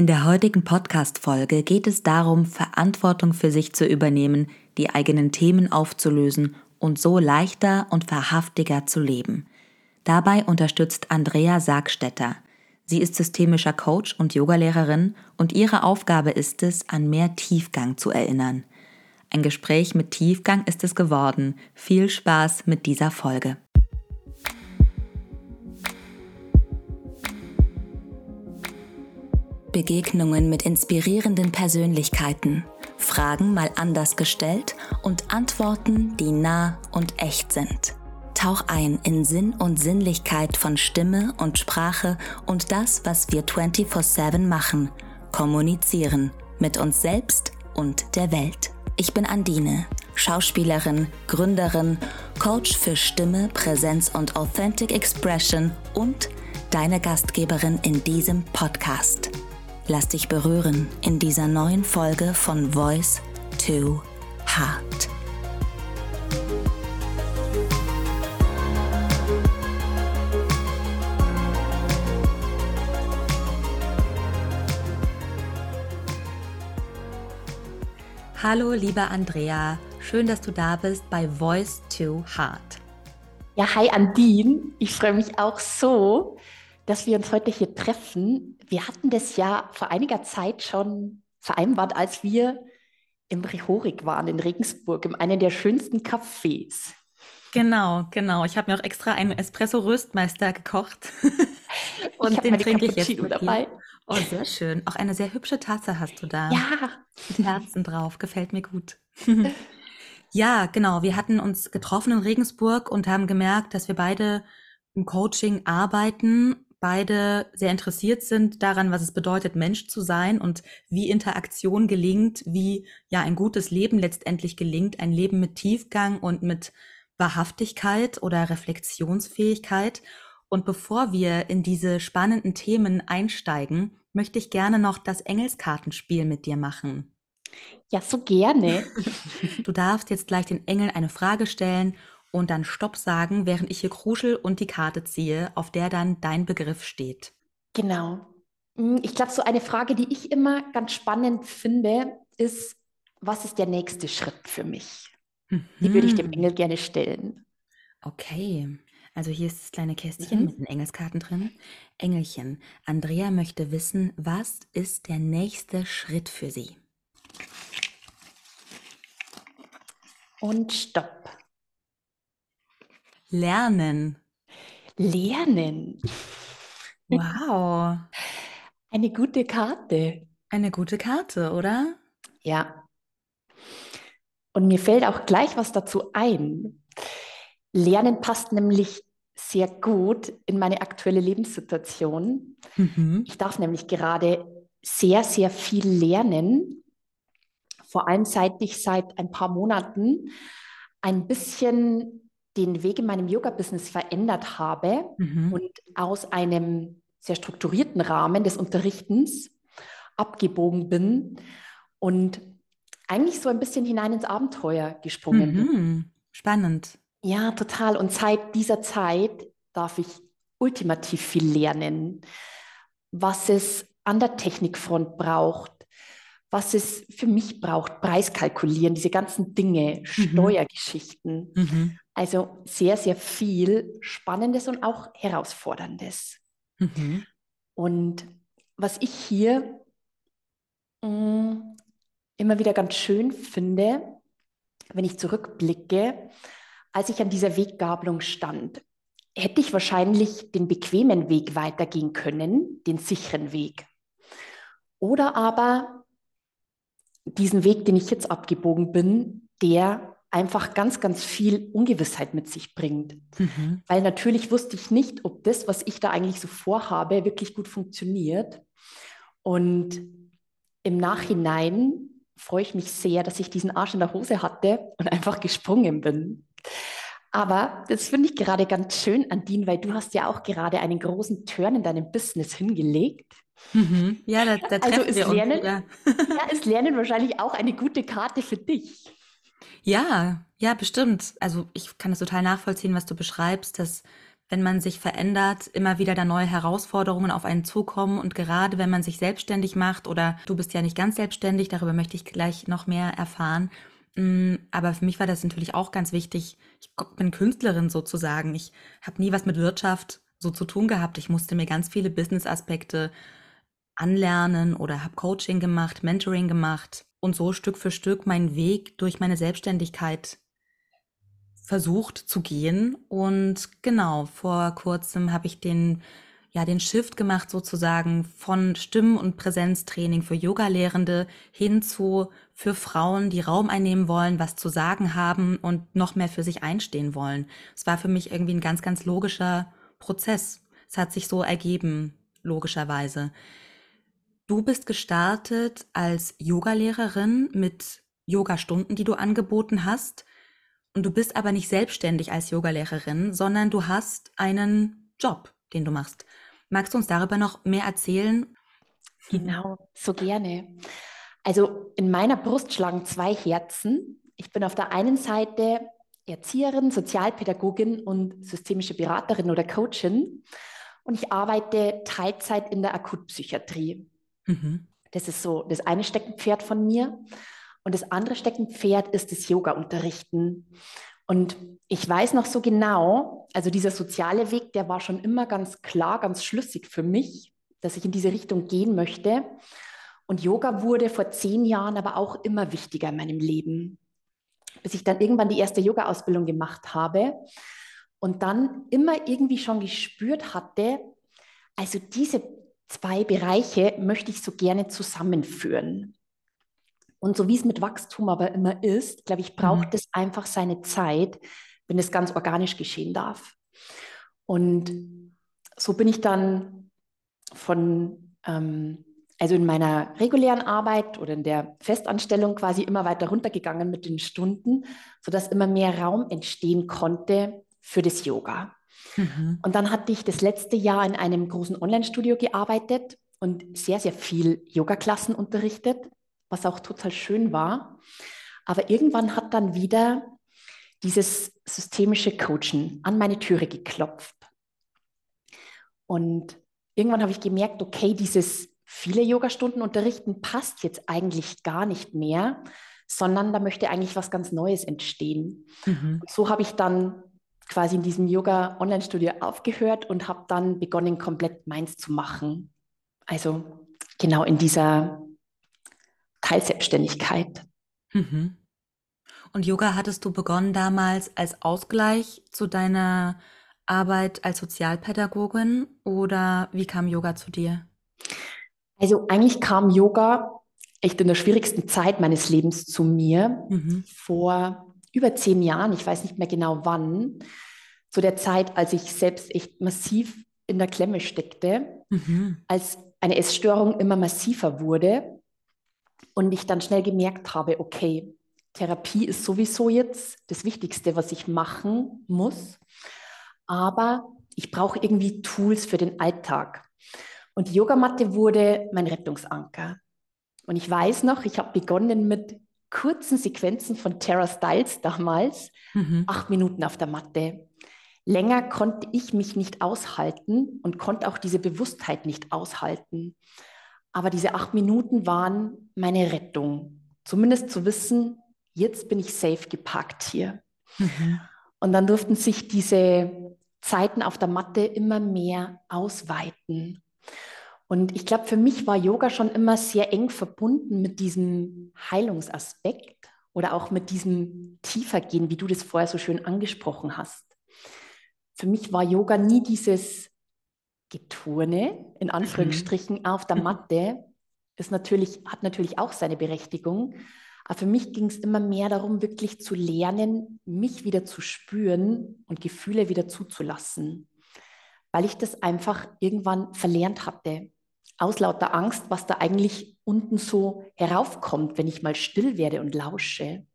In der heutigen Podcast-Folge geht es darum, Verantwortung für sich zu übernehmen, die eigenen Themen aufzulösen und so leichter und verhaftiger zu leben. Dabei unterstützt Andrea Sargstetter. Sie ist systemischer Coach und Yogalehrerin und ihre Aufgabe ist es, an mehr Tiefgang zu erinnern. Ein Gespräch mit Tiefgang ist es geworden. Viel Spaß mit dieser Folge. Begegnungen mit inspirierenden Persönlichkeiten. Fragen mal anders gestellt und Antworten, die nah und echt sind. Tauch ein in Sinn und Sinnlichkeit von Stimme und Sprache und das, was wir 24/7 machen. Kommunizieren mit uns selbst und der Welt. Ich bin Andine, Schauspielerin, Gründerin, Coach für Stimme, Präsenz und Authentic Expression und deine Gastgeberin in diesem Podcast. Lass dich berühren in dieser neuen Folge von Voice to Heart. Hallo, liebe Andrea. Schön, dass du da bist bei Voice to Heart. Ja, hi Andine. Ich freue mich auch so, dass wir uns heute hier treffen. Wir hatten das ja vor einiger Zeit schon vereinbart, als wir im Rhehorik waren in Regensburg, in einem der schönsten Cafés. Genau, genau. Ich habe mir auch extra einen Espresso-Röstmeister gekocht. Und den trinke ich jetzt dabei. Oh, sehr schön. Auch eine sehr hübsche Tasse hast du da. Ja. Mit Herzen drauf. Gefällt mir gut. ja, genau. Wir hatten uns getroffen in Regensburg und haben gemerkt, dass wir beide im Coaching arbeiten, beide sehr interessiert sind daran, was es bedeutet, Mensch zu sein und wie Interaktion gelingt, wie ja ein gutes Leben letztendlich gelingt, ein Leben mit Tiefgang und mit Wahrhaftigkeit oder Reflexionsfähigkeit. Und bevor wir in diese spannenden Themen einsteigen, möchte ich gerne noch das Engelskartenspiel mit dir machen. Ja, so gerne. Du darfst jetzt gleich den Engeln eine Frage stellen und dann Stopp sagen, während ich hier kruschel und die Karte ziehe, auf der dann dein Begriff steht. Genau. Hm, ich glaube, so eine Frage, die ich immer ganz spannend finde, ist, was ist der nächste Schritt für mich? Mhm. Die würde ich dem mhm. Engel gerne stellen. Okay. Also hier ist das kleine Kästchen mhm. mit den Engelskarten drin. Engelchen, Andrea möchte wissen, was ist der nächste Schritt für sie? Und stopp. Lernen. Lernen. Wow. Eine gute Karte. Eine gute Karte, oder? Ja. Und mir fällt auch gleich was dazu ein. Lernen passt nämlich sehr gut in meine aktuelle Lebenssituation. Mhm. Ich darf nämlich gerade sehr, sehr viel lernen. Vor allem seit ich seit ein paar Monaten ein bisschen den Weg in meinem Yoga-Business verändert habe mhm. und aus einem sehr strukturierten Rahmen des Unterrichtens abgebogen bin und eigentlich so ein bisschen hinein ins Abenteuer gesprungen mhm. bin. Spannend. Ja, total. Und seit dieser Zeit darf ich ultimativ viel lernen, was es an der Technikfront braucht, was es für mich braucht, Preiskalkulieren, diese ganzen Dinge, mhm. Steuergeschichten. Mhm. Also sehr, sehr viel Spannendes und auch Herausforderndes. Mhm. Und was ich hier mh, mm, immer wieder ganz schön finde, wenn ich zurückblicke, als ich an dieser Weggabelung stand, hätte ich wahrscheinlich den bequemen Weg weitergehen können, den sicheren Weg. Oder aber diesen Weg, den ich jetzt abgebogen bin, der einfach ganz, ganz viel Ungewissheit mit sich bringt. Mhm. Weil natürlich wusste ich nicht, ob das, was ich da eigentlich so vorhabe, wirklich gut funktioniert. Und im Nachhinein freue ich mich sehr, dass ich diesen Arsch in der Hose hatte und einfach gesprungen bin. Aber das finde ich gerade ganz schön, Andine, weil du hast ja auch gerade einen großen Turn in deinem Business hingelegt. Mhm. Ja, da, da also ist Lernen, ja, ist Lernen wahrscheinlich auch eine gute Karte für dich. Ja, ja, bestimmt. Also ich kann es total nachvollziehen, was du beschreibst, dass wenn man sich verändert, immer wieder da neue Herausforderungen auf einen zukommen und gerade wenn man sich selbstständig macht oder du bist ja nicht ganz selbstständig, darüber möchte ich gleich noch mehr erfahren. Mm, aber für mich war das natürlich auch ganz wichtig. Ich bin Künstlerin sozusagen. Ich habe nie was mit Wirtschaft so zu tun gehabt. Ich musste mir ganz viele Business-Aspekte anlernen oder habe Coaching gemacht, Mentoring gemacht und so Stück für Stück meinen Weg durch meine Selbstständigkeit versucht zu gehen. Und genau, vor kurzem habe ich den, ja, den Shift gemacht sozusagen von Stimmen- und Präsenztraining für Yoga-Lehrende hin zu für Frauen, die Raum einnehmen wollen, was zu sagen haben und noch mehr für sich einstehen wollen. Es war für mich irgendwie ein ganz, ganz logischer Prozess. Es hat sich so ergeben, logischerweise. Du bist gestartet als Yogalehrerin mit Yogastunden, die du angeboten hast. Und du bist aber nicht selbstständig als Yogalehrerin, sondern du hast einen Job, den du machst. Magst du uns darüber noch mehr erzählen? Genau, so gerne. Also in meiner Brust schlagen zwei Herzen. Ich bin auf der einen Seite Erzieherin, Sozialpädagogin und systemische Beraterin oder Coachin. Und ich arbeite Teilzeit in der Akutpsychiatrie. Mhm. Das ist so das eine Steckenpferd von mir. Und das andere Steckenpferd ist das Yoga-Unterrichten. Und ich weiß noch so genau, also dieser soziale Weg, der war schon immer ganz klar, ganz schlüssig für mich, dass ich in diese Richtung gehen möchte. Und Yoga wurde vor zehn Jahren aber auch immer wichtiger in meinem Leben, bis ich dann irgendwann die erste Yoga-Ausbildung gemacht habe und dann immer irgendwie schon gespürt hatte, also diese zwei Bereiche möchte ich so gerne zusammenführen. Und so wie es mit Wachstum aber immer ist, glaube ich, braucht mhm. es einfach seine Zeit, wenn es ganz organisch geschehen darf. Und so bin ich dann von, ähm, also in meiner regulären Arbeit oder in der Festanstellung quasi immer weiter runtergegangen mit den Stunden, sodass immer mehr Raum entstehen konnte für das Yoga. Mhm. Und dann hatte ich das letzte Jahr in einem großen Online-Studio gearbeitet und sehr, sehr viel Yoga-Klassen unterrichtet was auch total schön war. Aber irgendwann hat dann wieder dieses systemische Coachen an meine Türe geklopft. Und irgendwann habe ich gemerkt, okay, dieses viele Yogastunden unterrichten passt jetzt eigentlich gar nicht mehr, sondern da möchte eigentlich was ganz Neues entstehen. Mhm. so habe ich dann quasi in diesem Yoga-Online-Studio aufgehört und habe dann begonnen, komplett meins zu machen. Also genau in dieser Teilselbstständigkeit. Mhm. Und Yoga hattest du begonnen damals als Ausgleich zu deiner Arbeit als Sozialpädagogin oder wie kam Yoga zu dir? Also eigentlich kam Yoga echt in der schwierigsten Zeit meines Lebens zu mir mhm. vor über zehn Jahren, ich weiß nicht mehr genau wann, zu der Zeit, als ich selbst echt massiv in der Klemme steckte, mhm. als eine Essstörung immer massiver wurde und ich dann schnell gemerkt habe, okay, Therapie ist sowieso jetzt das Wichtigste, was ich machen muss, aber ich brauche irgendwie Tools für den Alltag. Und die Yogamatte wurde mein Rettungsanker. Und ich weiß noch, ich habe begonnen mit kurzen Sequenzen von Tara Styles damals, mhm. acht Minuten auf der Matte. Länger konnte ich mich nicht aushalten und konnte auch diese Bewusstheit nicht aushalten. Aber diese acht Minuten waren meine Rettung. Zumindest zu wissen, jetzt bin ich safe gepackt hier. Mhm. Und dann durften sich diese Zeiten auf der Matte immer mehr ausweiten. Und ich glaube, für mich war Yoga schon immer sehr eng verbunden mit diesem Heilungsaspekt oder auch mit diesem Tiefergehen, wie du das vorher so schön angesprochen hast. Für mich war Yoga nie dieses Geturne, in Anführungsstrichen, mhm. auf der Matte, ist natürlich, hat natürlich auch seine Berechtigung. Aber für mich ging es immer mehr darum, wirklich zu lernen, mich wieder zu spüren und Gefühle wieder zuzulassen, weil ich das einfach irgendwann verlernt hatte. Aus lauter Angst, was da eigentlich unten so heraufkommt, wenn ich mal still werde und lausche.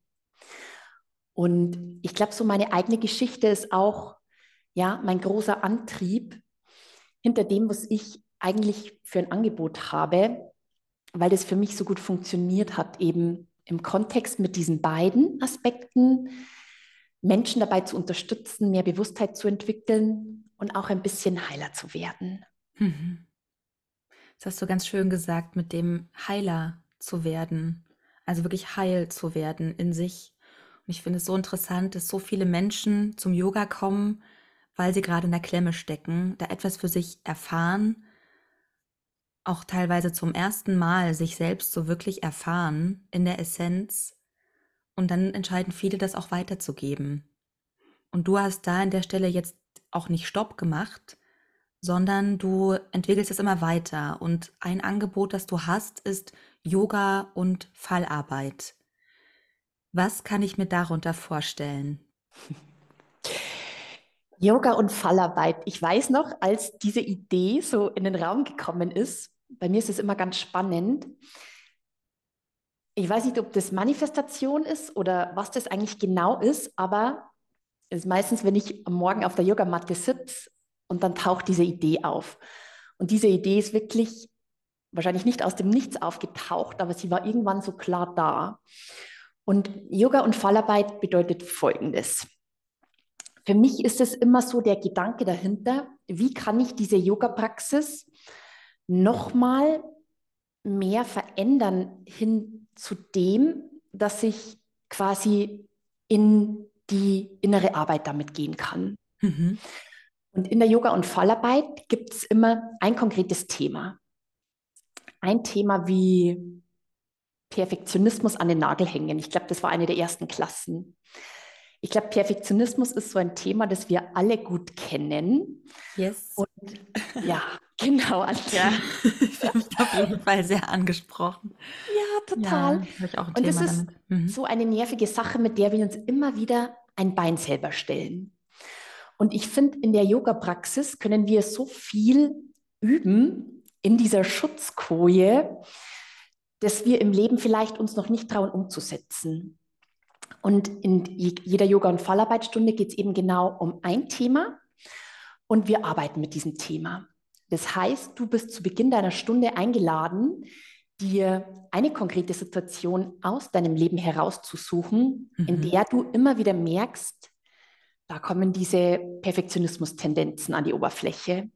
Und ich glaube, so meine eigene Geschichte ist auch ja mein großer Antrieb, hinter dem, was ich eigentlich für ein Angebot habe, weil das für mich so gut funktioniert hat, eben im Kontext mit diesen beiden Aspekten, Menschen dabei zu unterstützen, mehr Bewusstheit zu entwickeln und auch ein bisschen heiler zu werden. Mhm. Das hast du ganz schön gesagt, mit dem Heiler zu werden, also wirklich heil zu werden in sich. Und ich finde es so interessant, dass so viele Menschen zum Yoga kommen, weil sie gerade in der Klemme stecken, da etwas für sich erfahren, auch teilweise zum ersten Mal sich selbst so wirklich erfahren in der Essenz. Und dann entscheiden viele, das auch weiterzugeben. Und du hast da an der Stelle jetzt auch nicht Stopp gemacht, sondern du entwickelst es immer weiter. Und ein Angebot, das du hast, ist Yoga und Fallarbeit. Was kann ich mir darunter vorstellen? Yoga und Fallarbeit. Ich weiß noch, als diese Idee so in den Raum gekommen ist, bei mir ist es immer ganz spannend. Ich weiß nicht, ob das Manifestation ist oder was das eigentlich genau ist, aber es ist meistens, wenn ich am Morgen auf der Yogamatte sitze und dann taucht diese Idee auf. Und diese Idee ist wirklich wahrscheinlich nicht aus dem Nichts aufgetaucht, aber sie war irgendwann so klar da. Und Yoga und Fallarbeit bedeutet Folgendes. Für mich ist es immer so der Gedanke dahinter, wie kann ich diese Yoga-Praxis nochmal mehr verändern hin zu dem, dass ich quasi in die innere Arbeit damit gehen kann. Mhm. Und in der Yoga- und Fallarbeit gibt es immer ein konkretes Thema. Ein Thema wie Perfektionismus an den Nagel hängen. Ich glaube, das war eine der ersten Klassen. Ich glaube, Perfektionismus ist so ein Thema, das wir alle gut kennen. Yes. Und ja, genau. Ja, ich habe mich auf jeden Fall sehr angesprochen. Ja, total. Ja, ich auch ein Und es ist mhm. so eine nervige Sache, mit der wir uns immer wieder ein Bein selber stellen. Und ich finde, in der Yoga-Praxis können wir so viel üben in dieser Schutzkoje, dass wir im Leben vielleicht uns noch nicht trauen umzusetzen. Und in jeder Yoga- und Fallarbeitsstunde geht es eben genau um ein Thema und wir arbeiten mit diesem Thema. Das heißt, du bist zu Beginn deiner Stunde eingeladen, dir eine konkrete Situation aus deinem Leben herauszusuchen, mhm. in der du immer wieder merkst, da kommen diese Perfektionismus-Tendenzen an die Oberfläche.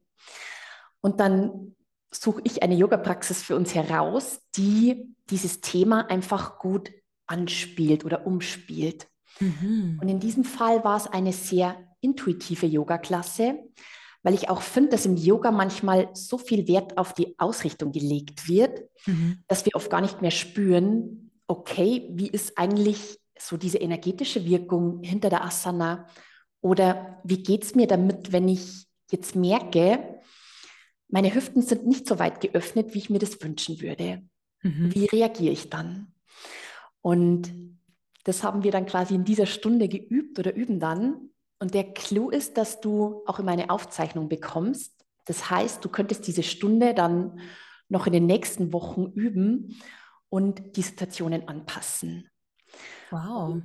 Und dann suche ich eine Yoga-Praxis für uns heraus, die dieses Thema einfach gut anspielt oder umspielt. Mhm. Und in diesem Fall war es eine sehr intuitive Yoga-Klasse, weil ich auch finde, dass im Yoga manchmal so viel Wert auf die Ausrichtung gelegt wird, mhm. dass wir oft gar nicht mehr spüren, okay, wie ist eigentlich so diese energetische Wirkung hinter der Asana oder wie geht es mir damit, wenn ich jetzt merke, meine Hüften sind nicht so weit geöffnet, wie ich mir das wünschen würde. Mhm. Wie reagiere ich dann? Und das haben wir dann quasi in dieser Stunde geübt oder üben dann. Und der Clou ist, dass du auch immer eine Aufzeichnung bekommst. Das heißt, du könntest diese Stunde dann noch in den nächsten Wochen üben und die Situationen anpassen. Wow.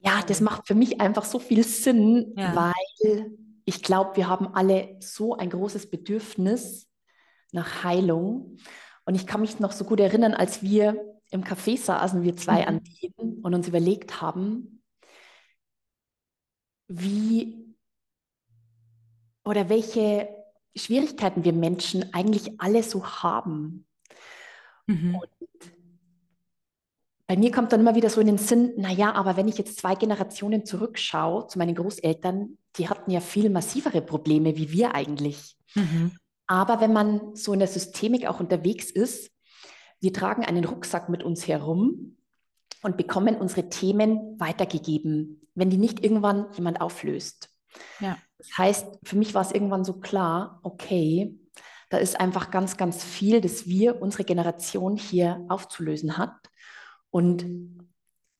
Ja, das macht für mich einfach so viel Sinn, ja. weil ich glaube, wir haben alle so ein großes Bedürfnis nach Heilung. Und ich kann mich noch so gut erinnern, als wir im Café saßen wir zwei mhm. an denen und uns überlegt haben, wie oder welche Schwierigkeiten wir Menschen eigentlich alle so haben. Mhm. Und bei mir kommt dann immer wieder so in den Sinn, naja, aber wenn ich jetzt zwei Generationen zurückschaue zu meinen Großeltern, die hatten ja viel massivere Probleme wie wir eigentlich. Mhm. Aber wenn man so in der Systemik auch unterwegs ist, wir tragen einen Rucksack mit uns herum und bekommen unsere Themen weitergegeben, wenn die nicht irgendwann jemand auflöst. Ja. Das heißt, für mich war es irgendwann so klar, okay, da ist einfach ganz, ganz viel, das wir, unsere Generation hier aufzulösen hat. Und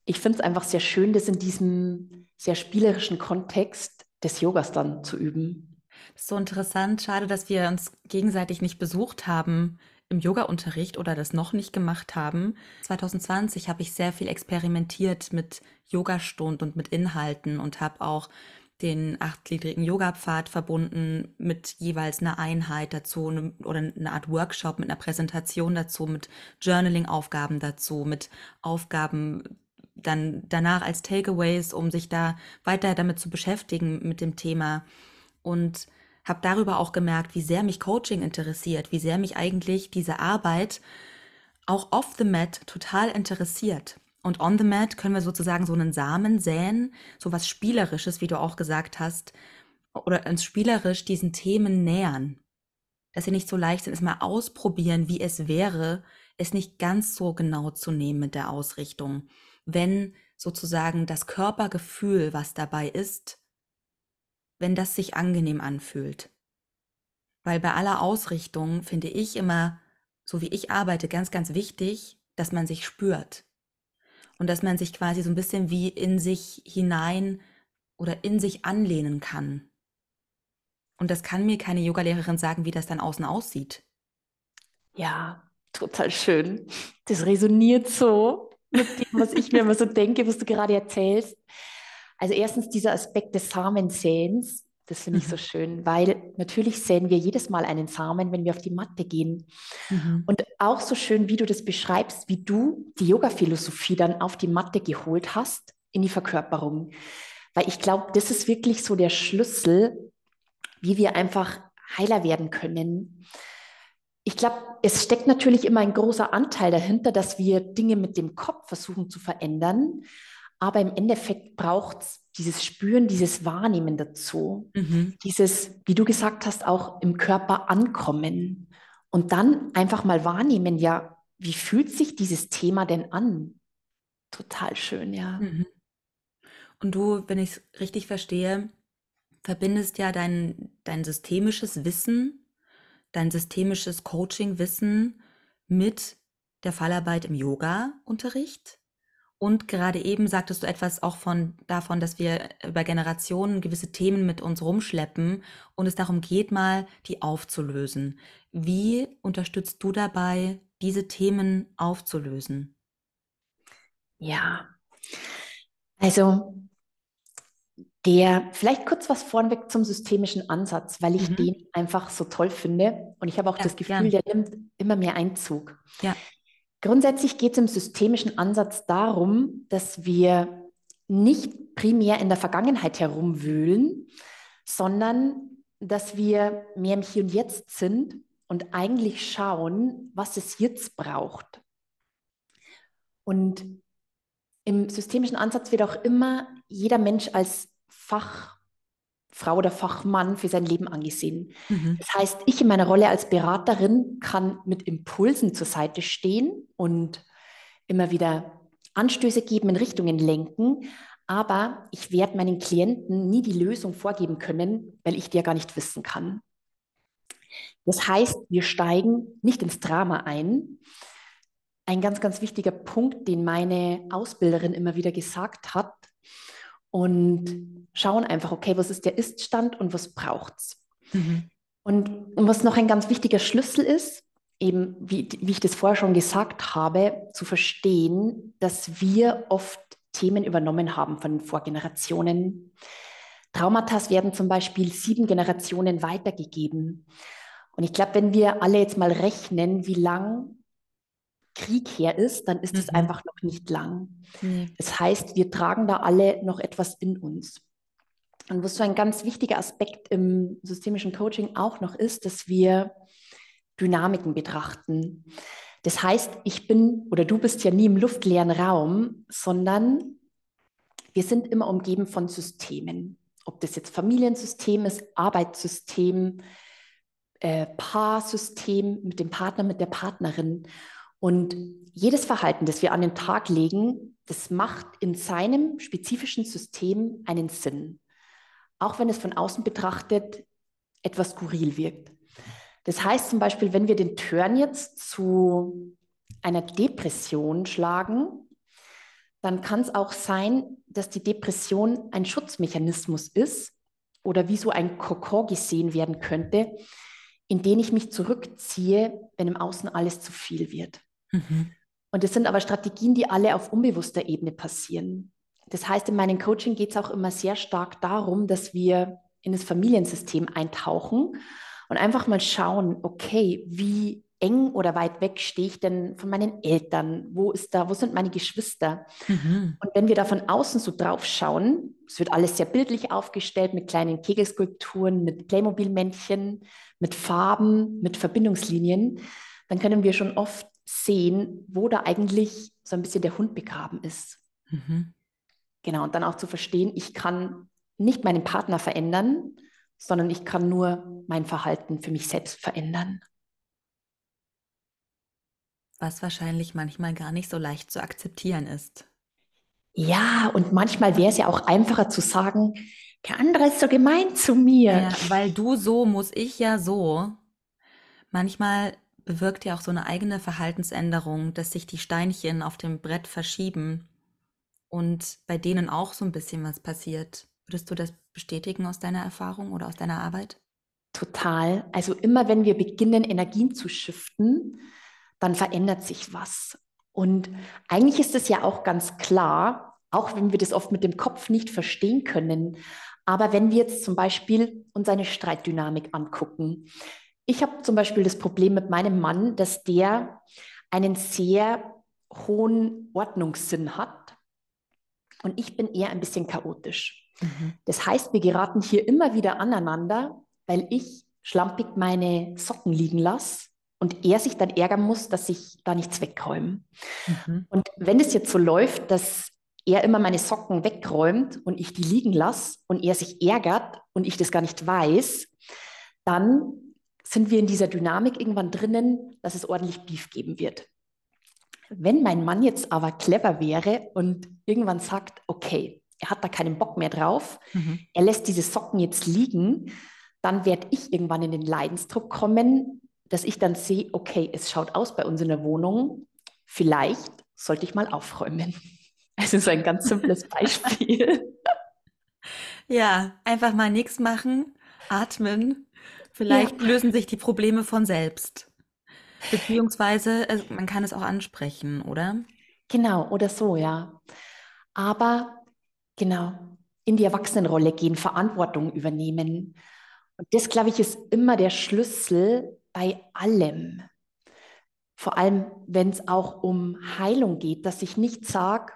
ich finde es einfach sehr schön, das in diesem sehr spielerischen Kontext des Yogas dann zu üben. Das ist so interessant. Schade, dass wir uns gegenseitig nicht besucht haben im Yoga-Unterricht oder das noch nicht gemacht haben. 2020 habe ich sehr viel experimentiert mit Yogastunden und mit Inhalten und habe auch den achtgliedrigen Yoga-Pfad verbunden mit jeweils einer Einheit dazu ne, oder eine Art Workshop mit einer Präsentation dazu, mit Journaling-Aufgaben dazu, mit Aufgaben dann danach als Takeaways, um sich da weiter damit zu beschäftigen mit dem Thema. Und habe darüber auch gemerkt, wie sehr mich Coaching interessiert, wie sehr mich eigentlich diese Arbeit auch off the mat total interessiert. Und on the mat können wir sozusagen so einen Samen säen, so was Spielerisches, wie du auch gesagt hast, oder uns spielerisch diesen Themen nähern. Dass sie nicht so leicht sind, es mal ausprobieren, wie es wäre, es nicht ganz so genau zu nehmen mit der Ausrichtung. Wenn sozusagen das Körpergefühl, was dabei ist, wenn das sich angenehm anfühlt. Weil bei aller Ausrichtung finde ich immer, so wie ich arbeite, ganz, ganz wichtig, dass man sich spürt. Und dass man sich quasi so ein bisschen wie in sich hinein oder in sich anlehnen kann. Und das kann mir keine Yogalehrerin sagen, wie das dann außen aussieht. Ja, total schön. Das resoniert so mit dem, was ich mir immer so denke, was du gerade erzählst. Also erstens dieser Aspekt des Samensäens, das finde ich mhm. so schön, weil natürlich säen wir jedes Mal einen Samen, wenn wir auf die Matte gehen. Mhm. Und auch so schön, wie du das beschreibst, wie du die Yoga-Philosophie dann auf die Matte geholt hast in die Verkörperung. Weil ich glaube, das ist wirklich so der Schlüssel, wie wir einfach heiler werden können. Ich glaube, es steckt natürlich immer ein großer Anteil dahinter, dass wir Dinge mit dem Kopf versuchen zu verändern. Aber im Endeffekt braucht es dieses Spüren, dieses Wahrnehmen dazu. Mhm. Dieses, wie du gesagt hast, auch im Körper ankommen. Und dann einfach mal wahrnehmen, ja, wie fühlt sich dieses Thema denn an? Total schön, ja. Mhm. Und du, wenn ich es richtig verstehe, verbindest ja dein, dein systemisches Wissen, dein systemisches Coaching-Wissen mit der Fallarbeit im Yoga-Unterricht. Und gerade eben sagtest du etwas auch von davon, dass wir über Generationen gewisse Themen mit uns rumschleppen und es darum geht, mal die aufzulösen. Wie unterstützt du dabei, diese Themen aufzulösen? Ja, also der, vielleicht kurz was vorneweg zum systemischen Ansatz, weil ich mhm. den einfach so toll finde. Und ich habe auch ja, das Gefühl, gern. der nimmt immer mehr Einzug. Ja. Grundsätzlich geht es im systemischen Ansatz darum, dass wir nicht primär in der Vergangenheit herumwühlen, sondern dass wir mehr im Hier und Jetzt sind und eigentlich schauen, was es jetzt braucht. Und im systemischen Ansatz wird auch immer jeder Mensch als Fachfrau oder Fachmann für sein Leben angesehen. Mhm. Das heißt, ich in meiner Rolle als Beraterin kann mit Impulsen zur Seite stehen und immer wieder Anstöße geben, in Richtungen lenken. Aber ich werde meinen Klienten nie die Lösung vorgeben können, weil ich die ja gar nicht wissen kann. Das heißt, wir steigen nicht ins Drama ein. Ein ganz, ganz wichtiger Punkt, den meine Ausbilderin immer wieder gesagt hat, und schauen einfach, okay, was ist der Iststand und was braucht's? Mhm. Und, und was noch ein ganz wichtiger Schlüssel ist, eben wie, wie ich das vorher schon gesagt habe, zu verstehen, dass wir oft Themen übernommen haben von Vorgenerationen. Traumata werden zum Beispiel sieben Generationen weitergegeben. Und ich glaube, wenn wir alle jetzt mal rechnen, wie lang Krieg her ist, dann ist es mhm. einfach noch nicht lang. Mhm. Das heißt, wir tragen da alle noch etwas in uns. Und was so ein ganz wichtiger Aspekt im systemischen Coaching auch noch ist, dass wir Dynamiken betrachten. Das heißt, ich bin oder du bist ja nie im luftleeren Raum, sondern wir sind immer umgeben von Systemen. Ob das jetzt Familiensystem ist, Arbeitssystem, äh, Paarsystem mit dem Partner, mit der Partnerin. Und jedes Verhalten, das wir an den Tag legen, das macht in seinem spezifischen System einen Sinn. Auch wenn es von außen betrachtet etwas skurril wirkt. Das heißt zum Beispiel, wenn wir den Turn jetzt zu einer Depression schlagen, dann kann es auch sein, dass die Depression ein Schutzmechanismus ist oder wie so ein Kokon gesehen werden könnte, in den ich mich zurückziehe, wenn im Außen alles zu viel wird. Mhm. Und das sind aber Strategien, die alle auf unbewusster Ebene passieren. Das heißt, in meinem Coaching geht es auch immer sehr stark darum, dass wir in das Familiensystem eintauchen und einfach mal schauen, okay, wie eng oder weit weg stehe ich denn von meinen Eltern? Wo ist da, wo sind meine Geschwister? Mhm. Und wenn wir da von außen so drauf schauen, es wird alles sehr bildlich aufgestellt mit kleinen Kegelskulpturen, mit Playmobil-Männchen, mit Farben, mit Verbindungslinien, dann können wir schon oft sehen, wo da eigentlich so ein bisschen der Hund begraben ist. Mhm. Genau, und dann auch zu verstehen, ich kann nicht meinen Partner verändern, sondern ich kann nur mein Verhalten für mich selbst verändern. Was wahrscheinlich manchmal gar nicht so leicht zu akzeptieren ist. Ja, und manchmal wäre es ja auch einfacher zu sagen, der andere ist so gemein zu mir. Ja, weil du so, muss ich ja so. Manchmal bewirkt ja auch so eine eigene Verhaltensänderung, dass sich die Steinchen auf dem Brett verschieben und bei denen auch so ein bisschen was passiert. Würdest du das bestätigen aus deiner Erfahrung oder aus deiner Arbeit? Total. Also immer wenn wir beginnen, Energien zu shiften, dann verändert sich was. Und eigentlich ist es ja auch ganz klar, auch wenn wir das oft mit dem Kopf nicht verstehen können. Aber wenn wir jetzt zum Beispiel uns eine Streitdynamik angucken. Ich habe zum Beispiel das Problem mit meinem Mann, dass der einen sehr hohen Ordnungssinn hat und ich bin eher ein bisschen chaotisch. Mhm. Das heißt, wir geraten hier immer wieder aneinander, weil ich schlampig meine Socken liegen lasse und er sich dann ärgern muss, dass ich da nichts wegräume. Mhm. Und wenn es jetzt so läuft, dass er immer meine Socken wegräumt und ich die liegen lasse und er sich ärgert und ich das gar nicht weiß, dann sind wir in dieser Dynamik irgendwann drinnen, dass es ordentlich Beef geben wird. Wenn mein Mann jetzt aber clever wäre und irgendwann sagt, okay, er hat da keinen Bock mehr drauf, mhm. er lässt diese Socken jetzt liegen, dann werde ich irgendwann in den Leidensdruck kommen, dass ich dann sehe, okay, es schaut aus bei uns in der Wohnung, vielleicht sollte ich mal aufräumen. Also so ein ganz simples Beispiel. ja, einfach mal nichts machen, atmen. Vielleicht ja. lösen sich die Probleme von selbst. Beziehungsweise, also man kann es auch ansprechen, oder? Genau, oder so, ja. Aber genau, in die Erwachsenenrolle gehen, Verantwortung übernehmen. Und das, glaube ich, ist immer der Schlüssel, bei allem. Vor allem, wenn es auch um Heilung geht, dass ich nicht sage,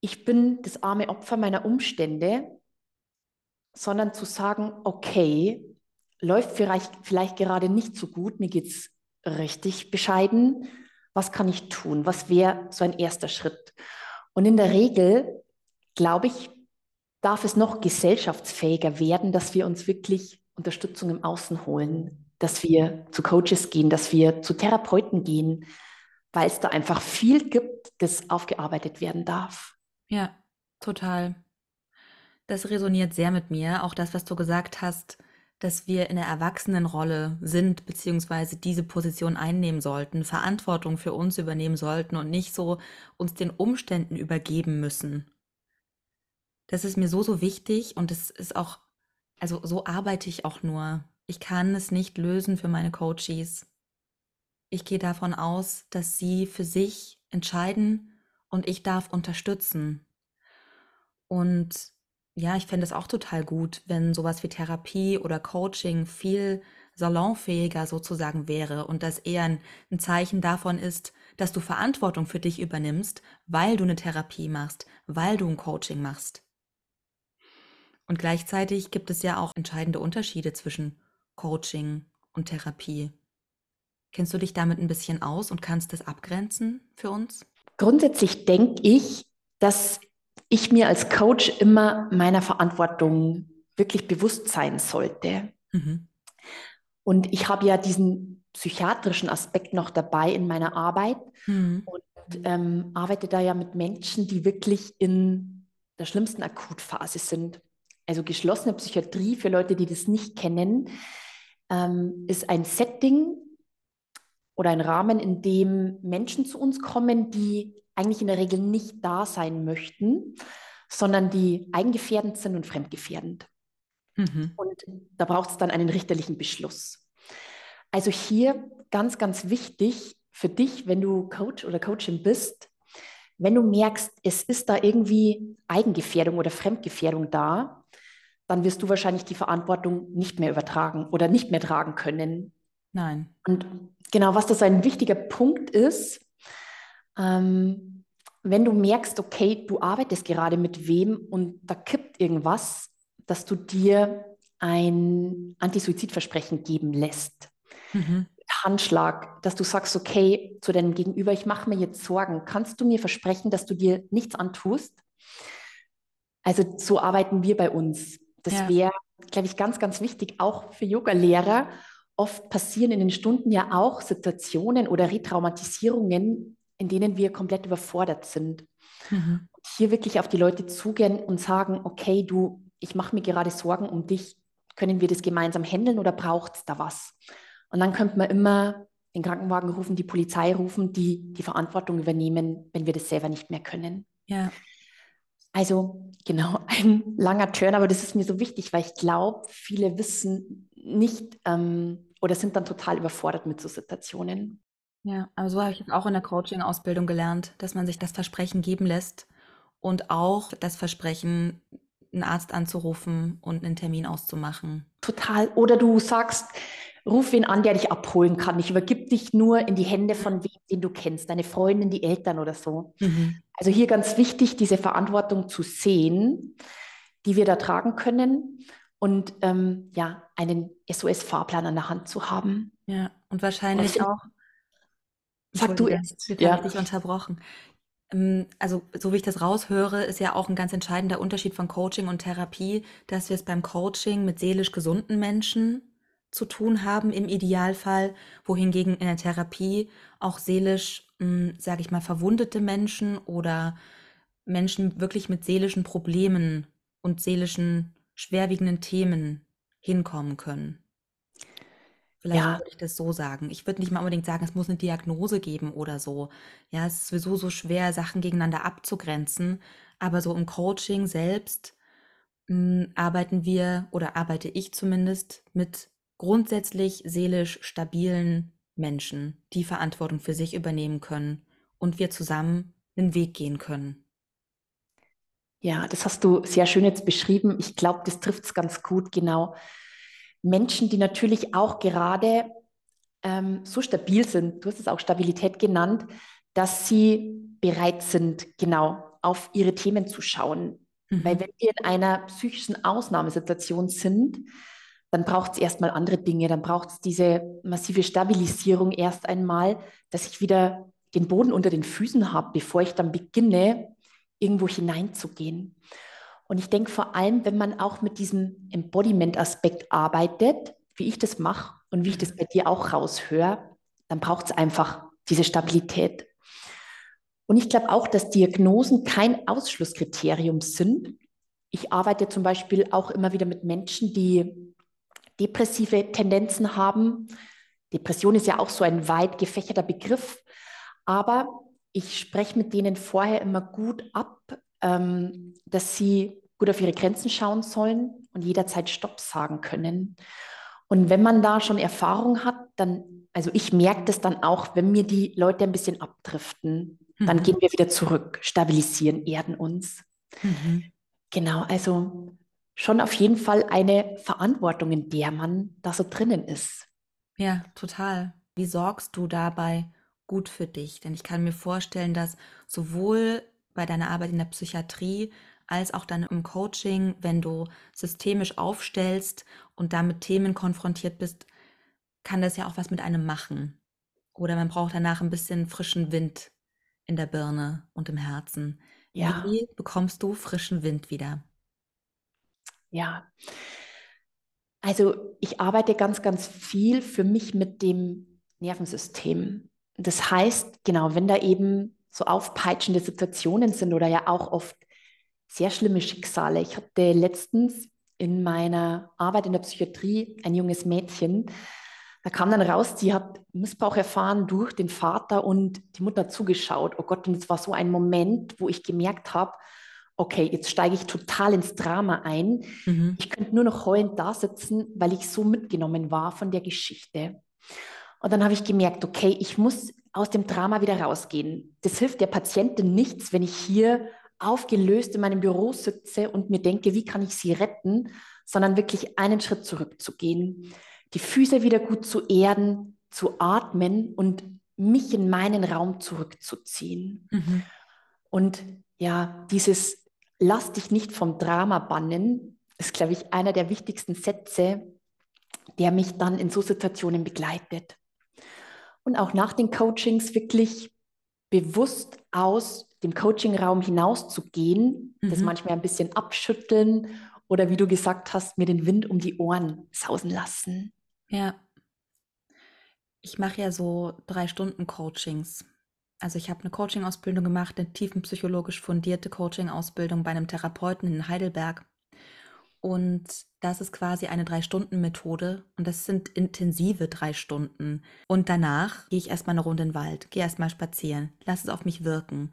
ich bin das arme Opfer meiner Umstände, sondern zu sagen, okay, läuft vielleicht, vielleicht gerade nicht so gut, mir geht es richtig bescheiden, was kann ich tun? Was wäre so ein erster Schritt? Und in der Regel, glaube ich, darf es noch gesellschaftsfähiger werden, dass wir uns wirklich Unterstützung im Außen holen dass wir zu Coaches gehen, dass wir zu Therapeuten gehen, weil es da einfach viel gibt, das aufgearbeitet werden darf. Ja, total. Das resoniert sehr mit mir. Auch das, was du gesagt hast, dass wir in der Erwachsenenrolle sind, beziehungsweise diese Position einnehmen sollten, Verantwortung für uns übernehmen sollten und nicht so uns den Umständen übergeben müssen. Das ist mir so, so wichtig und es ist auch, also so arbeite ich auch nur. Ich kann es nicht lösen für meine Coaches. Ich gehe davon aus, dass sie für sich entscheiden und ich darf unterstützen. Und ja, ich fände es auch total gut, wenn sowas wie Therapie oder Coaching viel salonfähiger sozusagen wäre und das eher ein, ein, Zeichen davon ist, dass du Verantwortung für dich übernimmst, weil du eine Therapie machst, weil du ein Coaching machst. Und gleichzeitig gibt es ja auch entscheidende Unterschiede zwischen Coaching und Therapie. Kennst du dich damit ein bisschen aus und kannst das abgrenzen für uns? Grundsätzlich denke ich, dass ich mir als Coach immer meiner Verantwortung wirklich bewusst sein sollte. Mhm. Und ich habe ja diesen psychiatrischen Aspekt noch dabei in meiner Arbeit mhm. und ähm, arbeite da ja mit Menschen, die wirklich in der schlimmsten Akutphase sind. Also geschlossene Psychiatrie für Leute, die das nicht kennen, ähm, ist ein Setting oder ein Rahmen, in dem Menschen zu uns kommen, die eigentlich in der Regel nicht da sein möchten, sondern die eigengefährdend sind und fremdgefährdend. Mhm. Und da braucht es dann einen richterlichen Beschluss. Also hier ganz, ganz wichtig für dich, wenn du Coach oder Coachin bist, wenn du merkst, es ist da irgendwie Eigengefährdung oder Fremdgefährdung da, dann wirst du wahrscheinlich die Verantwortung nicht mehr übertragen oder nicht mehr tragen können. Nein. Und genau, was das ein wichtiger Punkt ist, ähm, wenn du merkst, okay, du arbeitest gerade mit wem und da kippt irgendwas, dass du dir ein Antisuizidversprechen geben lässt. Mhm. Handschlag, dass du sagst, okay, zu deinem Gegenüber, ich mache mir jetzt Sorgen. Kannst du mir versprechen, dass du dir nichts antust? Also so arbeiten wir bei uns. Das ja. wäre, glaube ich, ganz, ganz wichtig, auch für Yoga-Lehrer. Oft passieren in den Stunden ja auch Situationen oder Retraumatisierungen, in denen wir komplett überfordert sind. Mhm. Hier wirklich auf die Leute zugehen und sagen, okay, du, ich mache mir gerade Sorgen um dich. Können wir das gemeinsam handeln oder braucht es da was? Und dann könnte man immer den Krankenwagen rufen, die Polizei rufen, die die Verantwortung übernehmen, wenn wir das selber nicht mehr können. Ja. Also genau, ein langer Turn, aber das ist mir so wichtig, weil ich glaube, viele wissen nicht ähm, oder sind dann total überfordert mit so Situationen. Ja, aber so habe ich auch in der Coaching-Ausbildung gelernt, dass man sich das Versprechen geben lässt und auch das Versprechen, einen Arzt anzurufen und einen Termin auszumachen. Total. Oder du sagst, ruf wen an, der dich abholen kann. Ich übergib dich nur in die Hände von wem, den du kennst, deine Freundin, die Eltern oder so. Mhm. Also hier ganz wichtig, diese Verantwortung zu sehen, die wir da tragen können und ähm, ja, einen SOS-Fahrplan an der Hand zu haben. Ja, und wahrscheinlich auch. Sag du erst. Wir ja. dich unterbrochen. Ähm, also, so wie ich das raushöre, ist ja auch ein ganz entscheidender Unterschied von Coaching und Therapie, dass wir es beim Coaching mit seelisch gesunden Menschen zu tun haben im Idealfall, wohingegen in der Therapie auch seelisch, hm, sage ich mal, verwundete Menschen oder Menschen wirklich mit seelischen Problemen und seelischen schwerwiegenden Themen hinkommen können. Vielleicht ja. würde ich das so sagen. Ich würde nicht mal unbedingt sagen, es muss eine Diagnose geben oder so. Ja, es ist sowieso so schwer, Sachen gegeneinander abzugrenzen. Aber so im Coaching selbst hm, arbeiten wir oder arbeite ich zumindest mit grundsätzlich seelisch stabilen Menschen, die Verantwortung für sich übernehmen können und wir zusammen einen Weg gehen können. Ja, das hast du sehr schön jetzt beschrieben. Ich glaube, das trifft es ganz gut, genau. Menschen, die natürlich auch gerade ähm, so stabil sind, du hast es auch Stabilität genannt, dass sie bereit sind, genau auf ihre Themen zu schauen. Mhm. Weil wenn wir in einer psychischen Ausnahmesituation sind, dann braucht es erstmal andere Dinge, dann braucht es diese massive Stabilisierung erst einmal, dass ich wieder den Boden unter den Füßen habe, bevor ich dann beginne, irgendwo hineinzugehen. Und ich denke vor allem, wenn man auch mit diesem Embodiment-Aspekt arbeitet, wie ich das mache und wie ich das bei dir auch raushöre, dann braucht es einfach diese Stabilität. Und ich glaube auch, dass Diagnosen kein Ausschlusskriterium sind. Ich arbeite zum Beispiel auch immer wieder mit Menschen, die depressive Tendenzen haben. Depression ist ja auch so ein weit gefächerter Begriff, aber ich spreche mit denen vorher immer gut ab, ähm, dass sie gut auf ihre Grenzen schauen sollen und jederzeit Stopp sagen können. Und wenn man da schon Erfahrung hat, dann, also ich merke das dann auch, wenn mir die Leute ein bisschen abdriften, mhm. dann gehen wir wieder zurück, stabilisieren, erden uns. Mhm. Genau, also schon auf jeden Fall eine Verantwortung, in der man da so drinnen ist. Ja, total. Wie sorgst du dabei gut für dich? Denn ich kann mir vorstellen, dass sowohl bei deiner Arbeit in der Psychiatrie als auch dann im Coaching, wenn du systemisch aufstellst und damit Themen konfrontiert bist, kann das ja auch was mit einem machen. Oder man braucht danach ein bisschen frischen Wind in der Birne und im Herzen. Ja. Wie bekommst du frischen Wind wieder? Ja. Also ich arbeite ganz, ganz viel für mich mit dem Nervensystem. Das heißt, genau, wenn da eben so aufpeitschende Situationen sind oder ja auch oft sehr schlimme Schicksale. Ich hatte letztens in meiner Arbeit in der Psychiatrie ein junges Mädchen, da kam dann raus, sie hat Missbrauch erfahren durch den Vater und die Mutter zugeschaut. Oh Gott, und es war so ein Moment, wo ich gemerkt habe, okay, jetzt steige ich total ins Drama ein. Mhm. Ich könnte nur noch heulend da sitzen, weil ich so mitgenommen war von der Geschichte. Und dann habe ich gemerkt, okay, ich muss aus dem Drama wieder rausgehen. Das hilft der Patientin nichts, wenn ich hier aufgelöst in meinem Büro sitze und mir denke, wie kann ich sie retten, sondern wirklich einen Schritt zurückzugehen, die Füße wieder gut zu erden, zu atmen und mich in meinen Raum zurückzuziehen. Mhm. Und ja, dieses Lass dich nicht vom Drama bannen, ist, glaube ich, einer der wichtigsten Sätze, der mich dann in so Situationen begleitet. Und auch nach den Coachings wirklich bewusst aus dem Coachingraum hinauszugehen, mhm. das manchmal ein bisschen abschütteln oder wie du gesagt hast, mir den Wind um die Ohren sausen lassen. Ja. Ich mache ja so drei Stunden Coachings. Also ich habe eine Coaching-Ausbildung gemacht, eine tiefenpsychologisch fundierte Coaching-Ausbildung bei einem Therapeuten in Heidelberg. Und das ist quasi eine Drei-Stunden-Methode und das sind intensive drei Stunden. Und danach gehe ich erstmal eine Runde in den Wald, gehe erstmal spazieren, lass es auf mich wirken.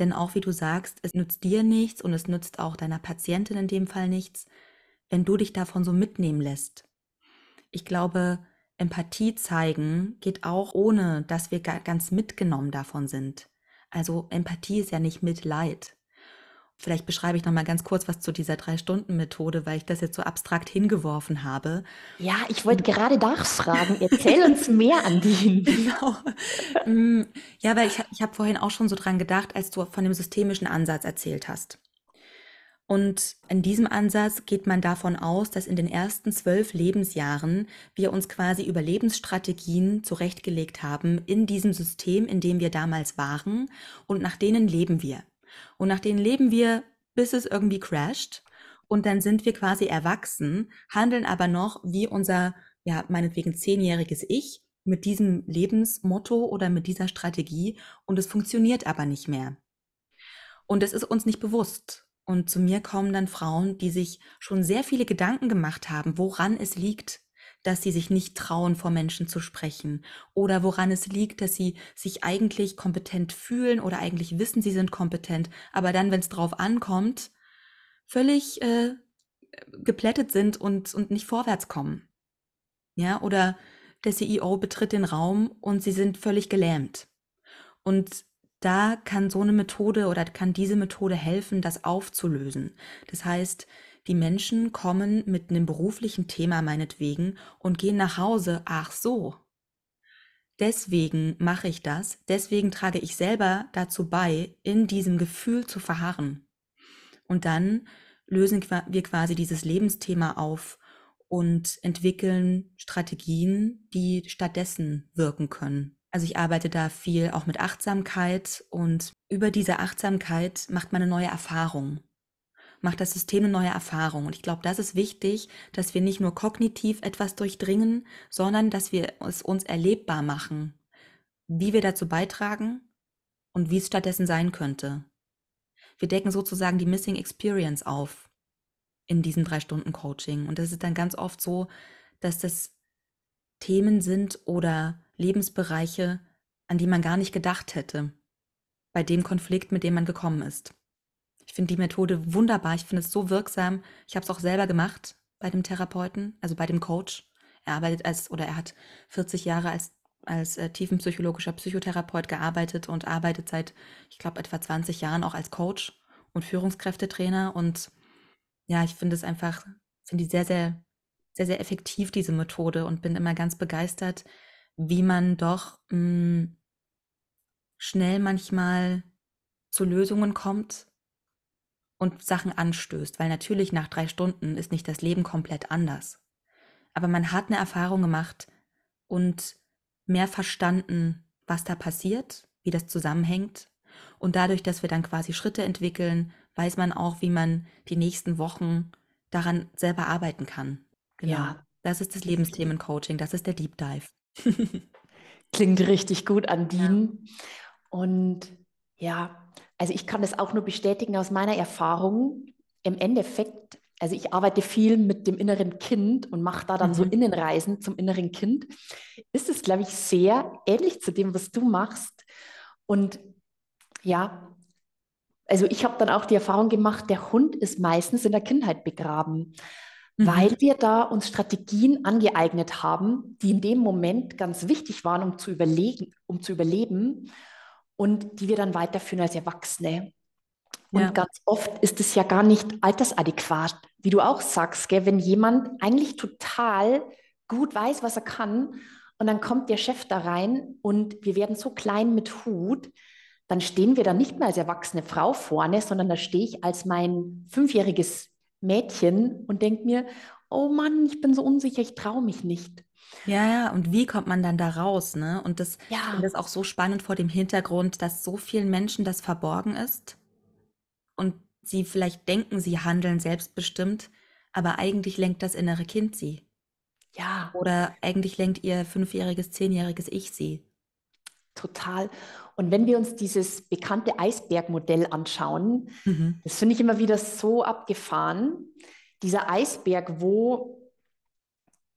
Denn auch wie du sagst, es nützt dir nichts und es nützt auch deiner Patientin in dem Fall nichts, wenn du dich davon so mitnehmen lässt. Ich glaube, Empathie zeigen geht auch ohne, dass wir ganz mitgenommen davon sind. Also Empathie ist ja nicht Mitleid. Vielleicht beschreibe ich noch mal ganz kurz was zu dieser Drei-Stunden-Methode, weil ich das jetzt so abstrakt hingeworfen habe. Ja, ich wollte gerade nachfragen. Erzähl uns mehr an die. Genau. Mm, ja, weil ich, ich habe vorhin auch schon so dran gedacht, als du von dem systemischen Ansatz erzählt hast. Und in diesem Ansatz geht man davon aus, dass in den ersten zwölf Lebensjahren wir uns quasi Überlebensstrategien zurechtgelegt haben in diesem System, in dem wir damals waren und nach denen leben wir. Und nach denen leben wir, bis es irgendwie crasht. Und dann sind wir quasi erwachsen, handeln aber noch wie unser, ja, meinetwegen zehnjähriges Ich mit diesem Lebensmotto oder mit dieser Strategie. Und es funktioniert aber nicht mehr. Und es ist uns nicht bewusst. Und zu mir kommen dann Frauen, die sich schon sehr viele Gedanken gemacht haben, woran es liegt, dass sie sich nicht trauen, vor Menschen zu sprechen oder woran es liegt, dass sie sich eigentlich kompetent fühlen oder eigentlich wissen, sie sind kompetent, aber dann, wenn es drauf ankommt, völlig äh, geplättet sind und, und nicht vorwärts kommen. Ja, oder der CEO betritt den Raum und sie sind völlig gelähmt. Und da kann so eine Methode oder kann diese Methode helfen, das aufzulösen. Das heißt, die Menschen kommen mit einem beruflichen Thema meinetwegen und gehen nach Hause. Ach so. Deswegen mache ich das. Deswegen trage ich selber dazu bei, in diesem Gefühl zu verharren. Und dann lösen wir quasi dieses Lebensthema auf und entwickeln Strategien, die stattdessen wirken können. Also ich arbeite da viel auch mit Achtsamkeit und über diese Achtsamkeit macht man eine neue Erfahrung macht das System eine neue Erfahrung. Und ich glaube, das ist wichtig, dass wir nicht nur kognitiv etwas durchdringen, sondern dass wir es uns erlebbar machen, wie wir dazu beitragen und wie es stattdessen sein könnte. Wir decken sozusagen die Missing Experience auf in diesem drei Stunden Coaching. Und das ist dann ganz oft so, dass das Themen sind oder Lebensbereiche, an die man gar nicht gedacht hätte, bei dem Konflikt, mit dem man gekommen ist. Ich finde die Methode wunderbar. Ich finde es so wirksam. Ich habe es auch selber gemacht bei dem Therapeuten, also bei dem Coach. Er arbeitet als oder er hat 40 Jahre als als äh, tiefenpsychologischer Psychotherapeut gearbeitet und arbeitet seit, ich glaube, etwa 20 Jahren auch als Coach und Führungskräftetrainer. Und ja, ich finde es einfach, finde die sehr, sehr, sehr, sehr effektiv, diese Methode und bin immer ganz begeistert, wie man doch mh, hm, schnell manchmal zu Lösungen kommt, und Sachen anstößt, weil natürlich nach drei Stunden ist nicht das Leben komplett anders. Aber man hat eine Erfahrung gemacht und mehr verstanden, was da passiert, wie das zusammenhängt. Und dadurch, dass wir dann quasi Schritte entwickeln, weiß man auch, wie man die nächsten Wochen daran selber arbeiten kann. Genau. Ja. Das ist das Lebensthemen-Coaching, das ist der Deep Dive. Klingt richtig gut, Andine. Ja. Und ja, also ich kann das auch nur bestätigen aus meiner Erfahrung. Im Endeffekt, also ich arbeite viel mit dem inneren Kind und mache da dann mhm. so Innenreisen zum inneren Kind. Ist es, glaube ich, sehr ähnlich zu dem, was du machst. Und ja, also ich habe dann auch die Erfahrung gemacht, der Hund ist meistens in der Kindheit begraben, mhm. weil wir da uns Strategien angeeignet haben, die in dem Moment ganz wichtig waren, um zu überlegen, um zu überleben und die wir dann weiterführen als Erwachsene. Und ja. ganz oft ist es ja gar nicht altersadäquat, wie du auch sagst, gell? wenn jemand eigentlich total gut weiß, was er kann. Und dann kommt der Chef da rein und wir werden so klein mit Hut, dann stehen wir da nicht mehr als erwachsene Frau vorne, sondern da stehe ich als mein fünfjähriges Mädchen und denke mir, oh Mann, ich bin so unsicher, ich traue mich nicht. Ja, ja, und wie kommt man dann da raus, ne? Und das, ich Ja, finde das auch so spannend vor dem Hintergrund, dass so vielen Menschen das verborgen ist und sie vielleicht denken, sie handeln selbstbestimmt, aber eigentlich lenkt das innere Kind sie. ja, Oder eigentlich lenkt ihr fünfjähriges, zehnjähriges Ich sie. total. Und wenn wir uns dieses bekannte Eisbergmodell anschauen, Mhm. das finde ich immer wieder so abgefahren. Dieser Eisberg, wo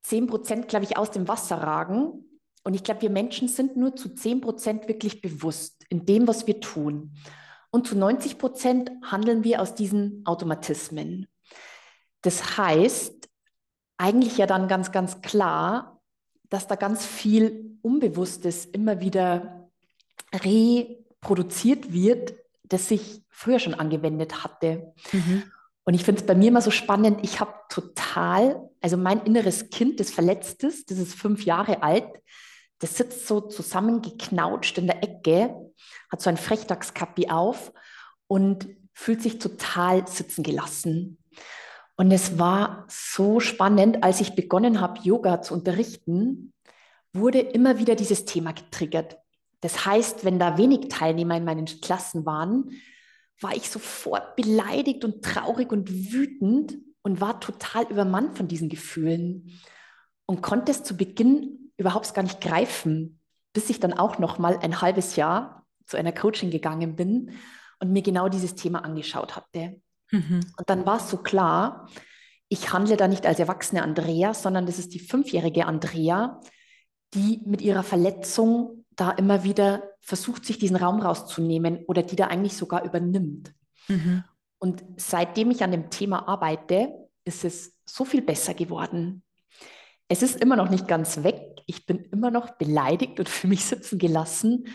10 Prozent, glaube ich, aus dem Wasser ragen. Und ich glaube, wir Menschen sind nur zu 10 Prozent wirklich bewusst in dem, was wir tun. Und zu 90 Prozent handeln wir aus diesen Automatismen. Das heißt, eigentlich ja dann ganz, ganz klar, dass da ganz viel Unbewusstes immer wieder reproduziert wird, das sich früher schon angewendet hatte. Mhm. Und ich finde es bei mir immer so spannend, ich habe total, also mein inneres Kind, das verletzt ist, das ist fünf Jahre alt, das sitzt so zusammengeknautscht in der Ecke, hat so ein Frechdachskappi auf und fühlt sich total sitzen gelassen. Und es war so spannend, als ich begonnen habe, Yoga zu unterrichten, wurde immer wieder dieses Thema getriggert. Das heißt, wenn da wenig Teilnehmer in meinen Klassen waren, war ich sofort beleidigt und traurig und wütend und war total übermannt von diesen Gefühlen und konnte es zu Beginn überhaupt gar nicht greifen, bis ich dann auch noch mal ein halbes Jahr zu einer Coaching gegangen bin und mir genau dieses Thema angeschaut hatte. Mhm. Und dann war es so klar, ich handle da nicht als erwachsene Andrea, sondern das ist die fünfjährige Andrea, die mit ihrer Verletzung da immer wieder versucht, sich diesen Raum rauszunehmen oder die da eigentlich sogar übernimmt. Mhm. Und seitdem ich an dem Thema arbeite, ist es so viel besser geworden. Es ist immer noch nicht ganz weg. Ich bin immer noch beleidigt und für mich sitzen gelassen,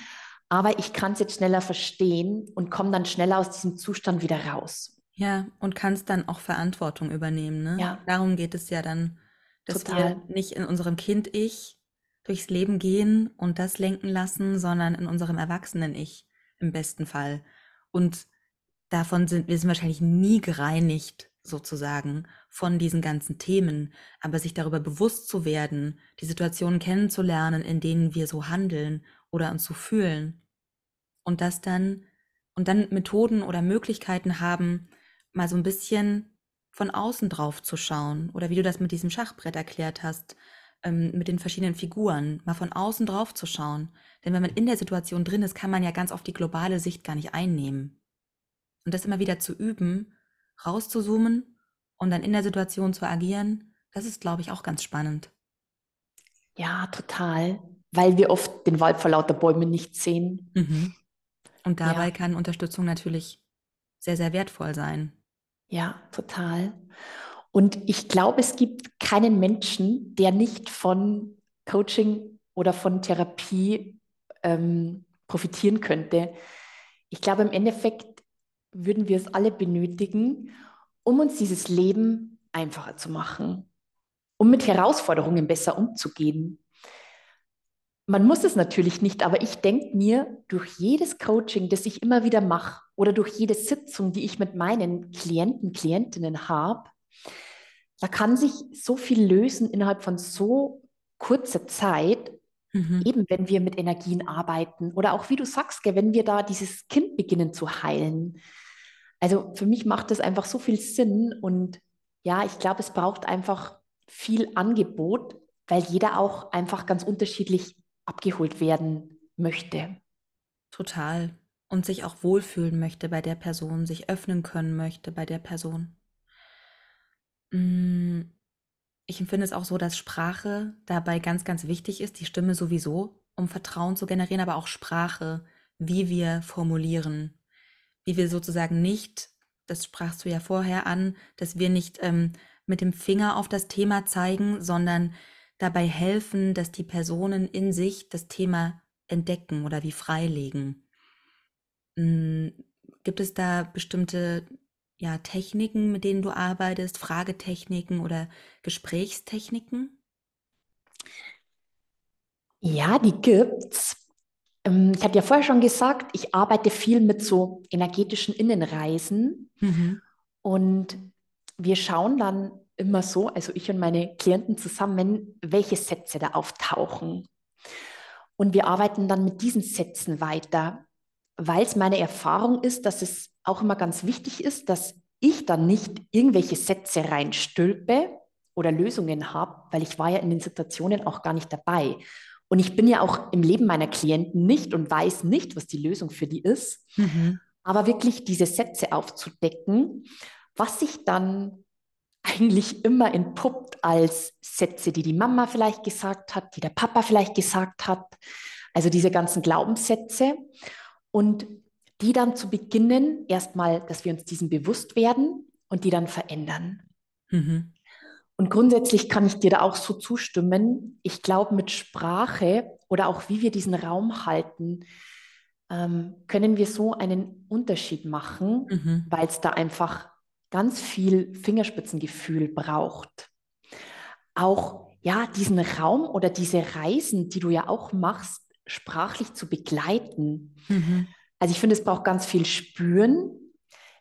aber ich kann es jetzt schneller verstehen und komme dann schneller aus diesem Zustand wieder raus. Ja, und kannst dann auch Verantwortung übernehmen, ne? Ja. Darum geht es ja dann, dass Total. wir nicht in unserem Kind-Ich durchs Leben gehen und das lenken lassen, sondern in unserem Erwachsenen-Ich im besten Fall. Und davon sind wir sind wahrscheinlich nie gereinigt, sozusagen, von diesen ganzen Themen. Aber sich darüber bewusst zu werden, die Situationen kennenzulernen, in denen wir so handeln oder uns so fühlen. Und das dann, und dann Methoden oder Möglichkeiten haben, mal so ein bisschen von außen drauf zu schauen. Oder wie du das mit diesem Schachbrett erklärt hast, ähm, mit den verschiedenen Figuren, mal von außen drauf zu schauen. Denn wenn man in der Situation drin ist, kann man ja ganz oft die globale Sicht gar nicht einnehmen. Und das immer wieder zu üben, rauszuzoomen und dann in der Situation zu agieren, das ist, glaube ich, auch ganz spannend. Ja, total. Weil wir oft den Wald vor lauter Bäumen nicht sehen. Mhm. Und dabei Ja. kann Unterstützung natürlich sehr, sehr wertvoll sein. Ja, total. Und ich glaube, es gibt keinen Menschen, der nicht von Coaching oder von Therapie ähm, profitieren könnte. Ich glaube, im Endeffekt würden wir es alle benötigen, um uns dieses Leben einfacher zu machen, um mit Herausforderungen besser umzugehen. Man muss es natürlich nicht, aber ich denke mir, durch jedes Coaching, das ich immer wieder mache oder durch jede Sitzung, die ich mit meinen Klienten, Klientinnen habe, da kann sich so viel lösen innerhalb von so kurzer Zeit, Mhm. eben wenn wir mit Energien arbeiten oder auch wie du sagst, gell, wenn wir da dieses Kind beginnen zu heilen. Also für mich macht das einfach so viel Sinn und ja, ich glaube, es braucht einfach viel Angebot, weil jeder auch einfach ganz unterschiedlich abgeholt werden möchte. Total. Und sich auch wohlfühlen möchte bei der Person, sich öffnen können möchte bei der Person. Mm, Ich empfinde es auch so, dass Sprache dabei ganz, ganz wichtig ist, die Stimme sowieso, um Vertrauen zu generieren, aber auch Sprache, wie wir formulieren, wie wir sozusagen nicht, das sprachst du ja vorher an, dass wir nicht ähm, mit dem Finger auf das Thema zeigen, sondern dabei helfen, dass die Personen in sich das Thema entdecken oder wie freilegen. Mm, Gibt es da bestimmte ja, Techniken, mit denen du arbeitest, Fragetechniken oder Gesprächstechniken? Ja, die gibt's. Ähm, ich hatte ja vorher schon gesagt, ich arbeite viel mit so energetischen Innenreisen. Mhm. Und wir schauen dann immer so, also ich und meine Klienten zusammen, welche Sätze da auftauchen. Und wir arbeiten dann mit diesen Sätzen weiter, weil es meine Erfahrung ist, dass es auch immer ganz wichtig ist, dass ich dann nicht irgendwelche Sätze reinstülpe oder Lösungen habe, weil ich war ja in den Situationen auch gar nicht dabei. Und ich bin ja auch im Leben meiner Klienten nicht und weiß nicht, was die Lösung für die ist. Mhm. Aber wirklich diese Sätze aufzudecken, was sich dann eigentlich immer entpuppt als Sätze, die die Mama vielleicht gesagt hat, die der Papa vielleicht gesagt hat. Also diese ganzen Glaubenssätze. Und die dann zu beginnen, erstmal, dass wir uns diesen bewusst werden und die dann verändern. Mhm. Und grundsätzlich kann ich dir da auch so zustimmen. Ich glaube, mit Sprache oder auch wie wir diesen Raum halten, ähm, können wir so einen Unterschied machen, mhm. weil es da einfach ganz viel Fingerspitzengefühl braucht. Auch ja, diesen Raum oder diese Reisen, die du ja auch machst, sprachlich zu begleiten. Mhm. Also ich finde, es braucht ganz viel Spüren.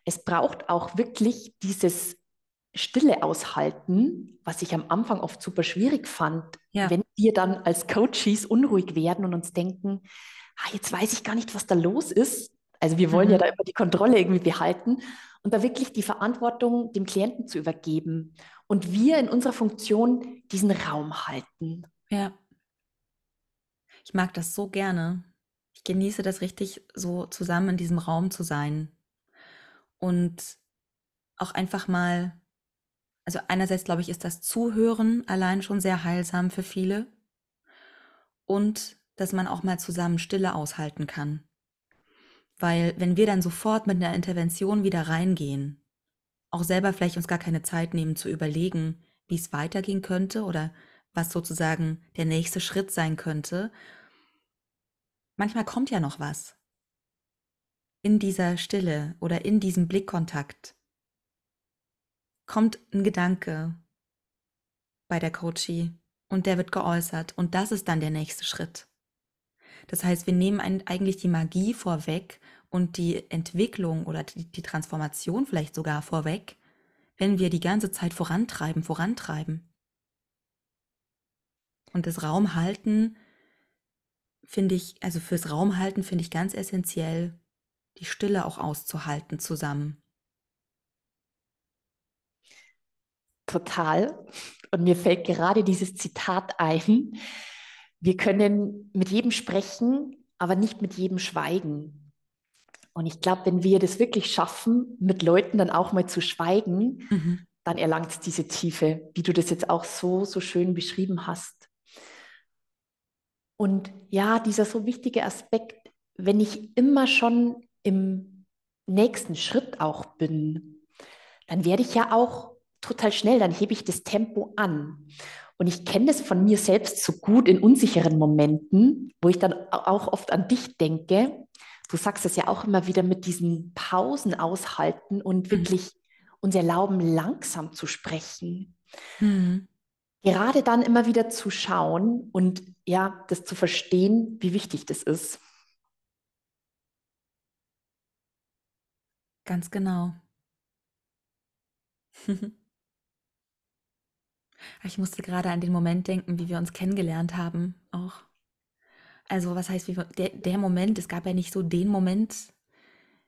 Es braucht auch wirklich dieses Stille aushalten, was ich am Anfang oft super schwierig fand, ja. wenn wir dann als Coaches unruhig werden und uns denken, ah, jetzt weiß ich gar nicht, was da los ist. Also wir wollen mhm. ja da immer die Kontrolle irgendwie behalten und da wirklich die Verantwortung dem Klienten zu übergeben und wir in unserer Funktion diesen Raum halten. Ja. Ich mag das so gerne. Genieße das richtig, so zusammen in diesem Raum zu sein und auch einfach mal also einerseits glaube ich, ist das Zuhören allein schon sehr heilsam für viele und dass man auch mal zusammen Stille aushalten kann. Weil wenn wir dann sofort mit einer Intervention wieder reingehen, auch selber vielleicht uns gar keine Zeit nehmen zu überlegen, wie es weitergehen könnte oder was sozusagen der nächste Schritt sein könnte, manchmal kommt ja noch was. In dieser Stille oder in diesem Blickkontakt kommt ein Gedanke bei der Coachie und der wird geäußert und das ist dann der nächste Schritt. Das heißt, wir nehmen eigentlich die Magie vorweg und die Entwicklung oder die, Transformation vielleicht sogar vorweg, wenn wir die ganze Zeit vorantreiben, vorantreiben. Und das Raumhalten finde ich, also fürs Raumhalten finde ich ganz essentiell, die Stille auch auszuhalten zusammen. total. Und mir fällt gerade dieses Zitat ein. Wir können mit jedem sprechen, aber nicht mit jedem schweigen. Und ich glaube, wenn wir das wirklich schaffen, mit Leuten dann auch mal zu schweigen, mhm. dann erlangt es diese Tiefe, wie du das jetzt auch so, so schön beschrieben hast. Und ja, dieser so wichtige Aspekt, wenn ich immer schon im nächsten Schritt auch bin, dann werde ich ja auch total schnell, dann hebe ich das Tempo an. Und ich kenne das von mir selbst so gut in unsicheren Momenten, wo ich dann auch oft an dich denke. Du sagst es ja auch immer wieder mit diesen Pausen aushalten und mhm. wirklich uns erlauben, langsam zu sprechen. Mhm. Gerade dann immer wieder zu schauen und ja, das zu verstehen, wie wichtig das ist. Ganz genau. Ich musste gerade an den Moment denken, wie wir uns kennengelernt haben, auch. Also, was heißt, wie wir, der, der Moment, es gab ja nicht so den Moment.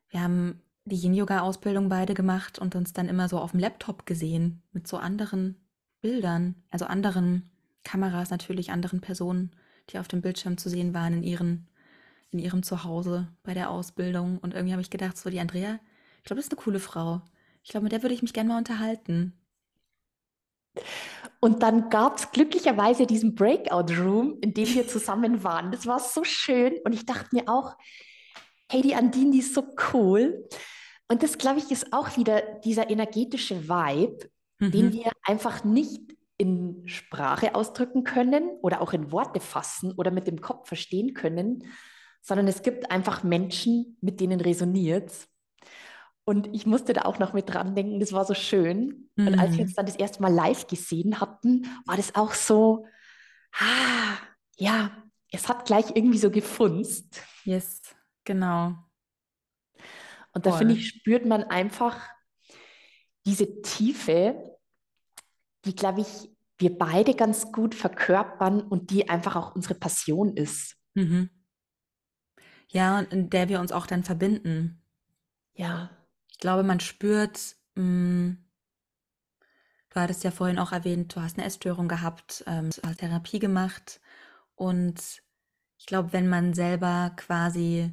Wir haben die Yin-Yoga-Ausbildung beide gemacht und uns dann immer so auf dem Laptop gesehen mit so anderen Bildern, also anderen Kameras natürlich, anderen Personen, die auf dem Bildschirm zu sehen waren in ihren in ihrem Zuhause bei der Ausbildung und irgendwie habe ich gedacht, so die Andrea, ich glaube, das ist eine coole Frau. Ich glaube, mit der würde ich mich gerne mal unterhalten. Und dann gab es glücklicherweise diesen Breakout Room, in dem wir zusammen waren. Das war so schön. Und ich dachte mir auch, hey, die Andine, die ist so cool. Und das, glaube ich, ist auch wieder dieser energetische Vibe, mhm. den wir einfach nicht in Sprache ausdrücken können oder auch in Worte fassen oder mit dem Kopf verstehen können, sondern es gibt einfach Menschen, mit denen resoniert es. Und ich musste da auch noch mit dran denken, das war so schön. Mhm. Und als wir mhm. uns dann das erste Mal live gesehen hatten, war das auch so, ah, ja, es hat gleich irgendwie so gefunzt. Yes, genau. Und da finde ich, spürt man einfach diese Tiefe, die, glaube ich, wir beide ganz gut verkörpern und die einfach auch unsere Passion ist. Mhm. Ja, und in der wir uns auch dann verbinden. Ja. Ich glaube, man spürt, mh, mm, du hattest ja vorhin auch erwähnt, du hast eine Essstörung gehabt, ähm, du hast Therapie gemacht und ich glaube, wenn man selber quasi,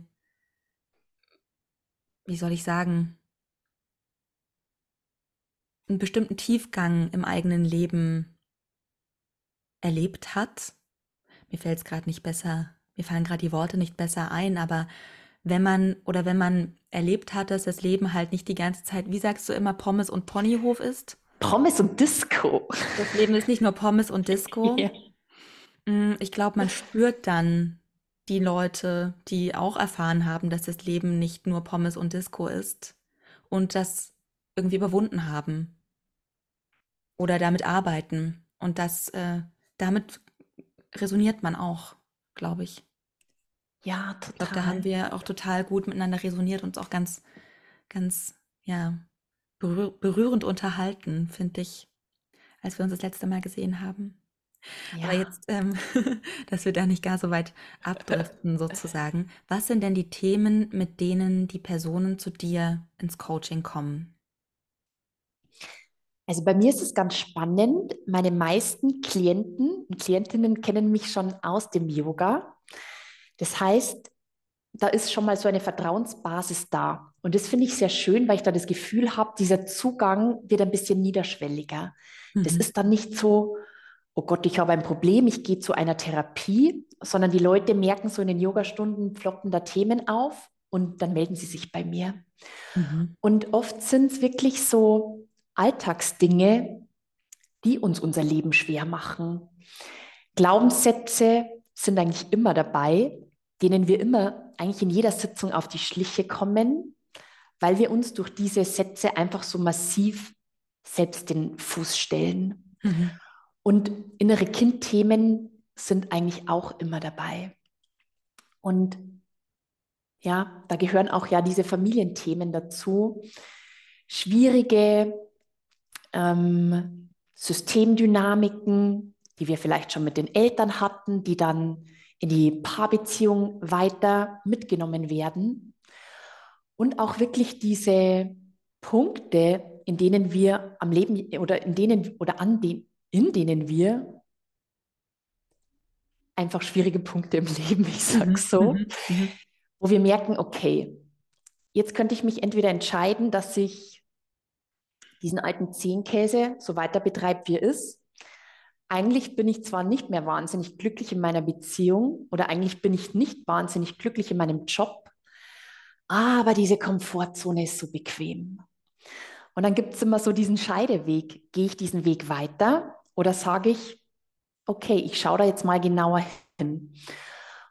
wie soll ich sagen, einen bestimmten Tiefgang im eigenen Leben erlebt hat, mir fällt es gerade nicht besser, mir fallen gerade die Worte nicht besser ein, aber wenn man oder wenn man erlebt hat, dass das Leben halt nicht die ganze Zeit, wie sagst du immer, Pommes und Ponyhof ist? Pommes und Disco. Das Leben ist nicht nur Pommes und Disco. Ja. Mm, ich glaube, man spürt dann die Leute, die auch erfahren haben, dass das Leben nicht nur Pommes und Disco ist und das irgendwie überwunden haben oder damit arbeiten. Und das, äh, damit resoniert man auch, glaube ich. Ja, total. Ich glaube, da haben wir auch total gut miteinander resoniert und uns auch ganz, ganz, ja, berührend unterhalten, finde ich, als wir uns das letzte Mal gesehen haben. Ja. Aber jetzt, ähm, dass wir da nicht gar so weit abdriften sozusagen. Was sind denn die Themen, mit denen die Personen zu dir ins Coaching kommen? Also bei mir ist es ganz spannend. Meine meisten Klienten und Klientinnen kennen mich schon aus dem Yoga. Das heißt, da ist schon mal so eine Vertrauensbasis da. Und das finde ich sehr schön, weil ich da das Gefühl habe, dieser Zugang wird ein bisschen niederschwelliger. Mhm. Das ist dann nicht so, oh Gott, ich habe ein Problem, ich gehe zu einer Therapie, sondern die Leute merken so in den Yogastunden, ploppen da Themen auf und dann melden sie sich bei mir. Mhm. Und oft sind es wirklich so Alltagsdinge, die uns unser Leben schwer machen. Glaubenssätze sind eigentlich immer dabei, denen wir immer eigentlich in jeder Sitzung auf die Schliche kommen, weil wir uns durch diese Sätze einfach so massiv selbst den Fuß stellen. Mhm. Und innere Kindthemen sind eigentlich auch immer dabei. Und ja, da gehören auch ja diese Familienthemen dazu. Schwierige ähm, Systemdynamiken, die wir vielleicht schon mit den Eltern hatten, die dann in die Paarbeziehung weiter mitgenommen werden. Und auch wirklich diese Punkte, in denen wir am Leben oder in denen oder an den, in denen wir einfach schwierige Punkte im Leben, ich sage mhm, so, mhm, mhm. wo wir merken, okay, jetzt könnte ich mich entweder entscheiden, dass ich diesen alten Zehenkäse so weiter betreibe, wie er ist. Eigentlich bin ich zwar nicht mehr wahnsinnig glücklich in meiner Beziehung oder eigentlich bin ich nicht wahnsinnig glücklich in meinem Job, aber diese Komfortzone ist so bequem. Und dann gibt es immer so diesen Scheideweg. Gehe ich diesen Weg weiter oder sage ich, okay, ich schaue da jetzt mal genauer hin.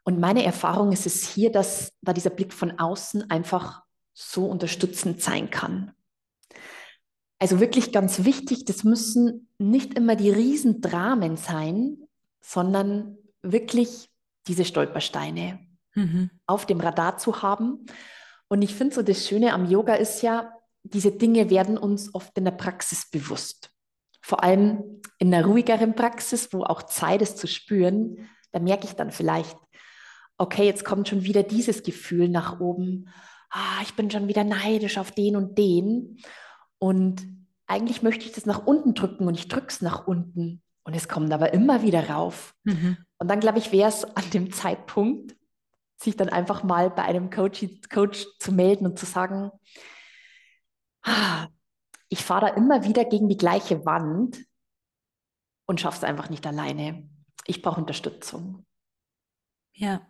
Und meine Erfahrung ist es hier, dass da dieser Blick von außen einfach so unterstützend sein kann. Also wirklich ganz wichtig, das müssen nicht immer die Riesendramen sein, sondern wirklich diese Stolpersteine mhm. auf dem Radar zu haben. Und ich finde so, das Schöne am Yoga ist ja, diese Dinge werden uns oft in der Praxis bewusst. Vor allem in einer ruhigeren Praxis, wo auch Zeit ist zu spüren, da merke ich dann vielleicht, okay, jetzt kommt schon wieder dieses Gefühl nach oben. Ah, ich bin schon wieder neidisch auf den und den. Und eigentlich möchte ich das nach unten drücken und ich drücke es nach unten. Und es kommt aber immer wieder rauf. Mhm. Und dann, glaube ich, wäre es an dem Zeitpunkt, sich dann einfach mal bei einem Coach, Coach zu melden und zu sagen, ah, ich fahre da immer wieder gegen die gleiche Wand und schaffe es einfach nicht alleine. Ich brauche Unterstützung. Ja.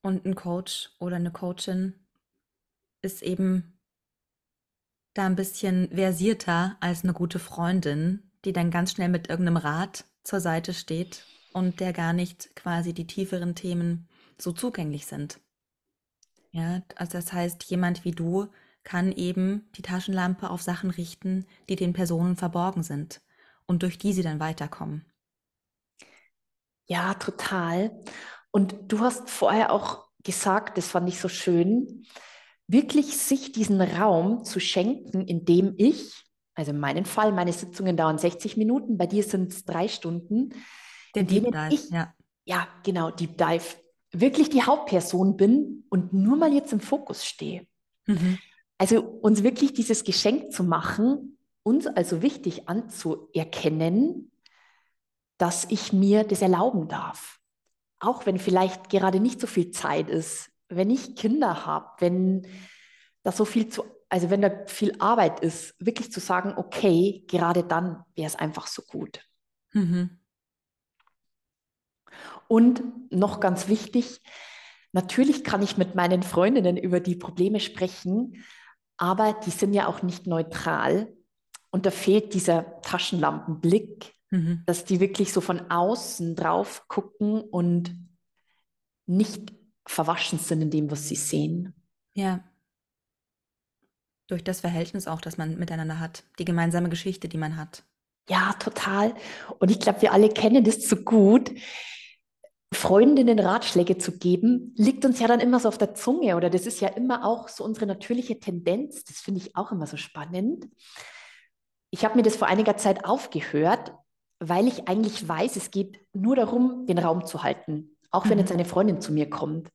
Und ein Coach oder eine Coachin ist eben da ein bisschen versierter als eine gute Freundin, die dann ganz schnell mit irgendeinem Rat zur Seite steht und der gar nicht quasi die tieferen Themen so zugänglich sind. Ja, also das heißt, jemand wie du kann eben die Taschenlampe auf Sachen richten, die den Personen verborgen sind und durch die sie dann weiterkommen. Ja, total. Und du hast vorher auch gesagt, das fand ich so schön, wirklich sich diesen Raum zu schenken, in dem ich, also in meinem Fall, meine Sitzungen dauern 60 Minuten, bei dir sind es drei Stunden, Der in Deep Dive, ich, ja. ja, genau, Deep Dive, wirklich die Hauptperson bin und nur mal jetzt im Fokus stehe. Mhm. Also uns wirklich dieses Geschenk zu machen, uns also wichtig anzuerkennen, dass ich mir das erlauben darf. Auch wenn vielleicht gerade nicht so viel Zeit ist, wenn ich Kinder habe, wenn da so viel zu, also wenn da viel Arbeit ist, wirklich zu sagen, okay, gerade dann wäre es einfach so gut. Mhm. Und noch ganz wichtig, natürlich kann ich mit meinen Freundinnen über die Probleme sprechen, aber die sind ja auch nicht neutral. Und da fehlt dieser Taschenlampenblick, Mhm. dass die wirklich so von außen drauf gucken und nicht verwaschen sind in dem, was sie sehen. Ja. Durch das Verhältnis auch, das man miteinander hat. Die gemeinsame Geschichte, die man hat. Ja, total. Und ich glaube, wir alle kennen das zu gut. Freundinnen Ratschläge zu geben, liegt uns ja dann immer so auf der Zunge oder das ist ja immer auch so unsere natürliche Tendenz. Das finde ich auch immer so spannend. Ich habe mir das vor einiger Zeit aufgehört, weil ich eigentlich weiß, es geht nur darum, den Raum zu halten, auch wenn Mhm. jetzt eine Freundin zu mir kommt.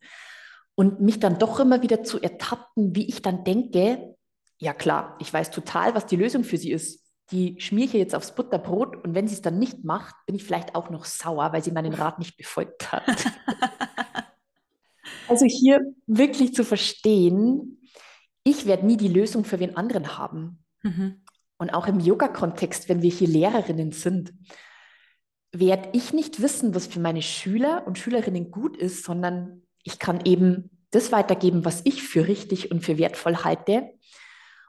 Und mich dann doch immer wieder zu ertappen, wie ich dann denke, ja klar, ich weiß total, was die Lösung für sie ist. Die schmiere ich jetzt aufs Butterbrot und wenn sie es dann nicht macht, bin ich vielleicht auch noch sauer, weil sie meinen Rat nicht befolgt hat. Also hier wirklich zu verstehen, ich werde nie die Lösung für wen anderen haben. Mhm. Und auch im Yoga-Kontext, wenn wir hier Lehrerinnen sind, werde ich nicht wissen, was für meine Schüler und Schülerinnen gut ist, sondern ich kann eben das weitergeben, was ich für richtig und für wertvoll halte.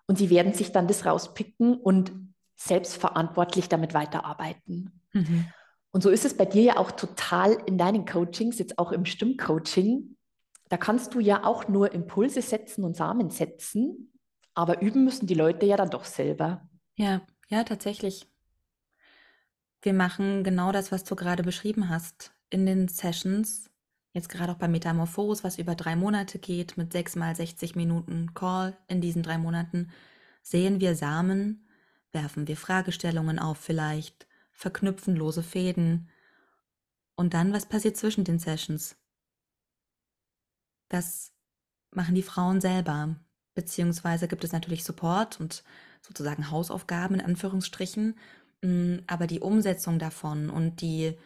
Und sie werden sich dann das rauspicken und selbstverantwortlich damit weiterarbeiten. Mhm. Und so ist es bei dir ja auch total in deinen Coachings, jetzt auch im Stimmcoaching. Da kannst du ja auch nur Impulse setzen und Samen setzen, aber üben müssen die Leute ja dann doch selber. Ja, ja, tatsächlich. Wir machen genau das, was du gerade beschrieben hast. In den Sessions, jetzt gerade auch bei Metamorphose, was über drei Monate geht, mit sechs mal 60 Minuten Call in diesen drei Monaten, sehen wir Samen, werfen wir Fragestellungen auf vielleicht, verknüpfen lose Fäden. Und dann, was passiert zwischen den Sessions? Das machen die Frauen selber. Beziehungsweise gibt es natürlich Support und sozusagen Hausaufgaben in Anführungsstrichen. Aber die Umsetzung davon und die,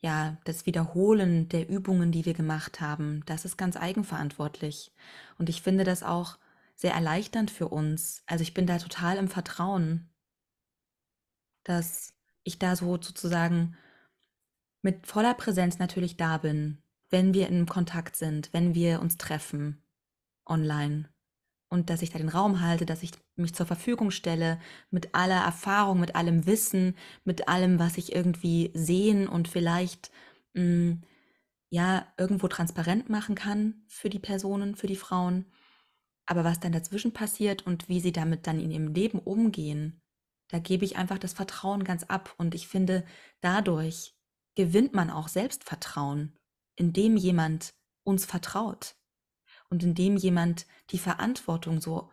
ja, das Wiederholen der Übungen, die wir gemacht haben, das ist ganz eigenverantwortlich. Und ich finde das auch sehr erleichternd für uns. Also ich bin da total im Vertrauen, dass ich da so sozusagen mit voller Präsenz natürlich da bin, wenn wir in Kontakt sind, wenn wir uns treffen online und dass ich da den Raum halte, dass ich mich zur Verfügung stelle mit aller Erfahrung, mit allem Wissen, mit allem, was ich irgendwie sehen und vielleicht mh, ja irgendwo transparent machen kann für die Personen, für die Frauen. Aber was dann dazwischen passiert und wie sie damit dann in ihrem Leben umgehen, da gebe ich einfach das Vertrauen ganz ab. Und ich finde, dadurch gewinnt man auch Selbstvertrauen, indem jemand uns vertraut und indem jemand die Verantwortung so,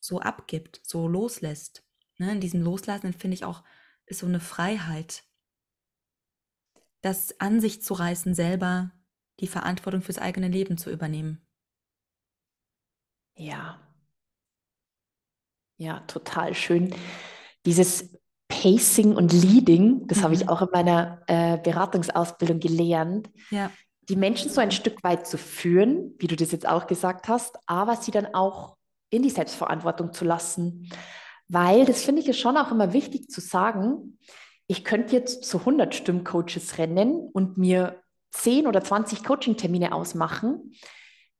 so abgibt, so loslässt. Ne, in diesem Loslassen finde ich auch, ist so eine Freiheit, das an sich zu reißen, selber die Verantwortung fürs eigene Leben zu übernehmen. Ja. Ja, total schön. Dieses Pacing und Leading, das habe ich Mhm. auch in meiner äh, Beratungsausbildung gelernt, Ja, die Menschen so ein Stück weit zu führen, wie du das jetzt auch gesagt hast, aber sie dann auch in die Selbstverantwortung zu lassen. Weil, das finde ich ist schon auch immer wichtig zu sagen, ich könnte jetzt zu 100 Stimmcoaches rennen und mir 10 oder 20 Coaching-Termine ausmachen.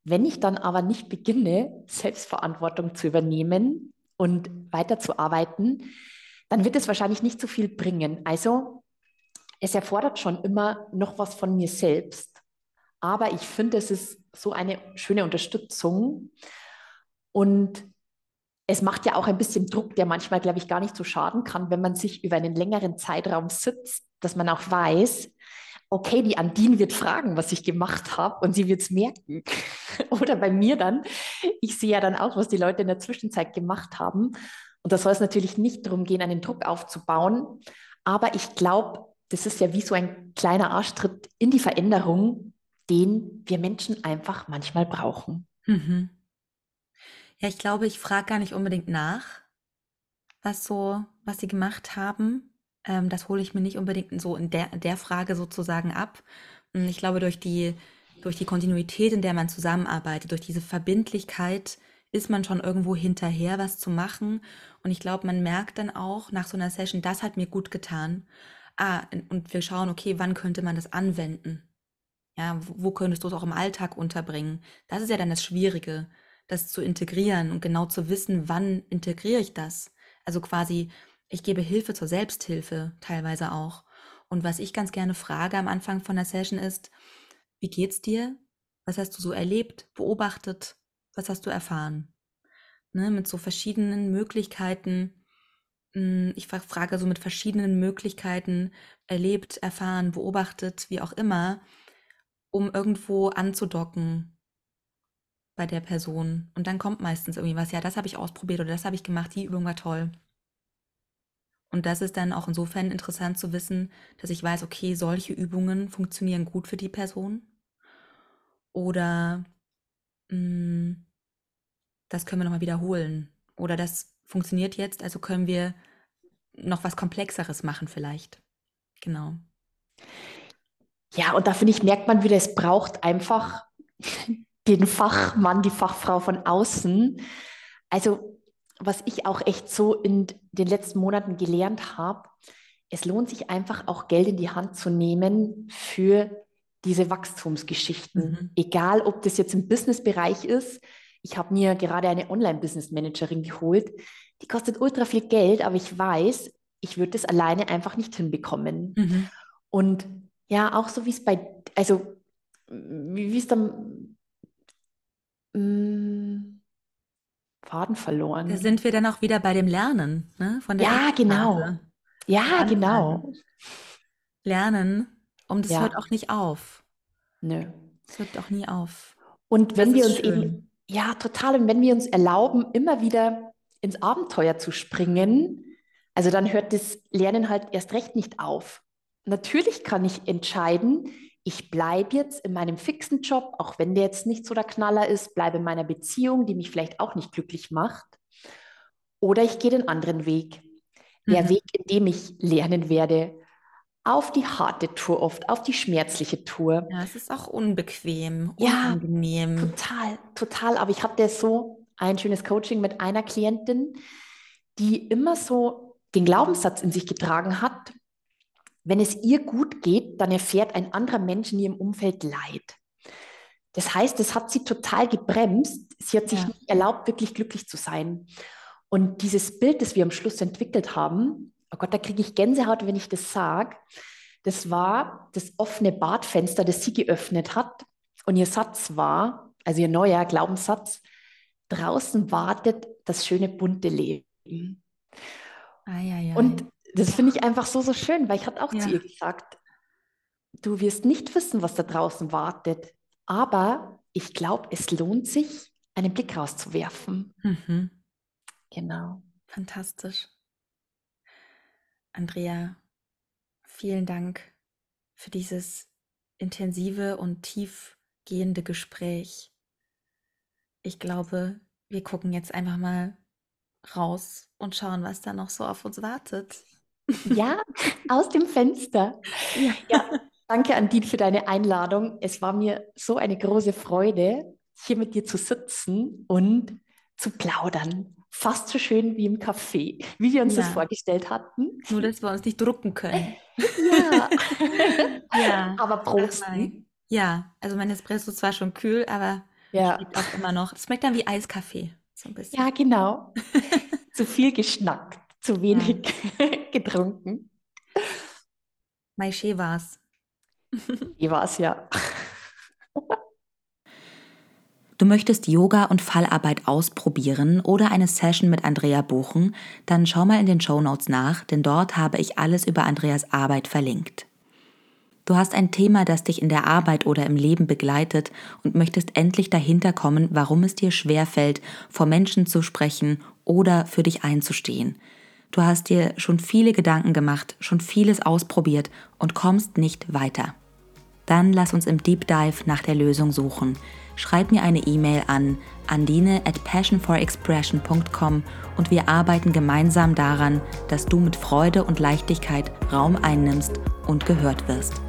Wenn ich dann aber nicht beginne, Selbstverantwortung zu übernehmen und weiterzuarbeiten, dann wird es wahrscheinlich nicht so viel bringen. Also es erfordert schon immer noch was von mir selbst. Aber ich finde, es ist so eine schöne Unterstützung. Und es macht ja auch ein bisschen Druck, der manchmal, glaube ich, gar nicht so schaden kann, wenn man sich über einen längeren Zeitraum sitzt, dass man auch weiß, okay, die Andine wird fragen, was ich gemacht habe und sie wird es merken. Oder bei mir dann, ich sehe ja dann auch, was die Leute in der Zwischenzeit gemacht haben. Und da soll es natürlich nicht darum gehen, einen Druck aufzubauen. Aber ich glaube, das ist ja wie so ein kleiner Arschtritt in die Veränderung, den wir Menschen einfach manchmal brauchen. Mhm. Ja, ich glaube, ich frage gar nicht unbedingt nach, was so, was sie gemacht haben. Ähm, das hole ich mir nicht unbedingt so in der, der Frage sozusagen ab. Hm, ich glaube, durch die, durch die Kontinuität, in der man zusammenarbeitet, durch diese Verbindlichkeit, ist man schon irgendwo hinterher, was zu machen. Und ich glaube, man merkt dann auch nach so einer Session, das hat mir gut getan. Ah, und wir schauen, okay, wann könnte man das anwenden? Ja, wo könntest du es auch im Alltag unterbringen? Das ist ja dann das Schwierige, das zu integrieren und genau zu wissen, wann integriere ich das? Also quasi, ich gebe Hilfe zur Selbsthilfe teilweise auch. Und was ich ganz gerne frage am Anfang von der Session ist, wie geht's dir? Was hast du so erlebt, beobachtet? Was hast du erfahren? Ne, mit so verschiedenen Möglichkeiten, hm, ich frage so mit verschiedenen Möglichkeiten erlebt, erfahren, beobachtet, wie auch immer, um irgendwo anzudocken bei der Person. Und dann kommt meistens irgendwie was, ja, das habe ich ausprobiert oder das habe ich gemacht, die Übung war toll. Und das ist dann auch insofern interessant zu wissen, dass ich weiß, okay, solche Übungen funktionieren gut für die Person. Oder mh, hm, das können wir nochmal wiederholen. Oder das funktioniert jetzt, also können wir noch was Komplexeres machen vielleicht. Genau. Ja, und da finde ich, merkt man wieder, es braucht einfach den Fachmann, die Fachfrau von außen. Also, was ich auch echt so in den letzten Monaten gelernt habe, es lohnt sich einfach auch Geld in die Hand zu nehmen für diese Wachstumsgeschichten. Mhm. Egal, ob das jetzt im Businessbereich ist. Ich habe mir gerade eine Online-Business-Managerin geholt. Die kostet ultra viel Geld, aber ich weiß, ich würde das alleine einfach nicht hinbekommen. Mhm. Und ja, auch so wie es bei, also wie es dann mh, mm, Faden verloren. Da sind wir dann auch wieder bei dem Lernen, ne? Von der ja, genau. Ja, genau. Lernen, und es ja. hört auch nicht auf. Nö. Es hört auch nie auf. Und wenn wir uns schön. eben, ja, total, und wenn wir uns erlauben, immer wieder ins Abenteuer zu springen, also dann hört das Lernen halt erst recht nicht auf natürlich kann ich entscheiden, ich bleibe jetzt in meinem fixen Job, auch wenn der jetzt nicht so der Knaller ist, bleibe in meiner Beziehung, die mich vielleicht auch nicht glücklich macht. Oder ich gehe den anderen Weg. Der mhm. Weg, in dem ich lernen werde, auf die harte Tour oft, auf die schmerzliche Tour. Ja, es ist auch unbequem, unangenehm. Ja, total, total. Aber ich hatte so ein schönes Coaching mit einer Klientin, die immer so den Glaubenssatz in sich getragen hat, wenn es ihr gut geht, dann erfährt ein anderer Mensch in ihrem Umfeld Leid. Das heißt, es hat sie total gebremst. Sie hat sich ja. nicht erlaubt, wirklich glücklich zu sein. Und dieses Bild, das wir am Schluss entwickelt haben, oh Gott, da kriege ich Gänsehaut, wenn ich das sage, das war das offene Badfenster, das sie geöffnet hat. Und ihr Satz war, also ihr neuer Glaubenssatz, draußen wartet das schöne bunte Leben. Ai, ai, ai. Und das finde ich einfach so, so schön, weil ich hatte auch ja. zu ihr gesagt, du wirst nicht wissen, was da draußen wartet, aber ich glaube, es lohnt sich, einen Blick rauszuwerfen. Mhm. Genau. Fantastisch. Andrea, vielen Dank für dieses intensive und tiefgehende Gespräch. Ich glaube, wir gucken jetzt einfach mal raus und schauen, was da noch so auf uns wartet. Ja, aus dem Fenster. Ja. ja. Danke, Andine, für deine Einladung. Es war mir so eine große Freude, hier mit dir zu sitzen und zu plaudern. Fast so schön wie im Café, wie wir uns ja. das vorgestellt hatten. Nur, dass wir uns nicht drucken können. Ja. ja. Aber Prost. Ja, also mein Espresso ist zwar schon kühl, aber ja. auch immer noch. Es schmeckt dann wie Eiskaffee. So ein bisschen. Ja, genau. zu viel geschnackt zu wenig ja. getrunken. Maische war's. Die war's, ja. Du möchtest Yoga und Fallarbeit ausprobieren oder eine Session mit Andrea buchen, dann schau mal in den Show Notes nach, denn dort habe ich alles über Andreas Arbeit verlinkt. Du hast ein Thema, das dich in der Arbeit oder im Leben begleitet und möchtest endlich dahinter kommen, warum es dir schwerfällt, vor Menschen zu sprechen oder für dich einzustehen. Du hast dir schon viele Gedanken gemacht, schon vieles ausprobiert und kommst nicht weiter. Dann lass uns im Deep Dive nach der Lösung suchen. Schreib mir eine E-Mail an andine at passionforexpression.com und wir arbeiten gemeinsam daran, dass du mit Freude und Leichtigkeit Raum einnimmst und gehört wirst.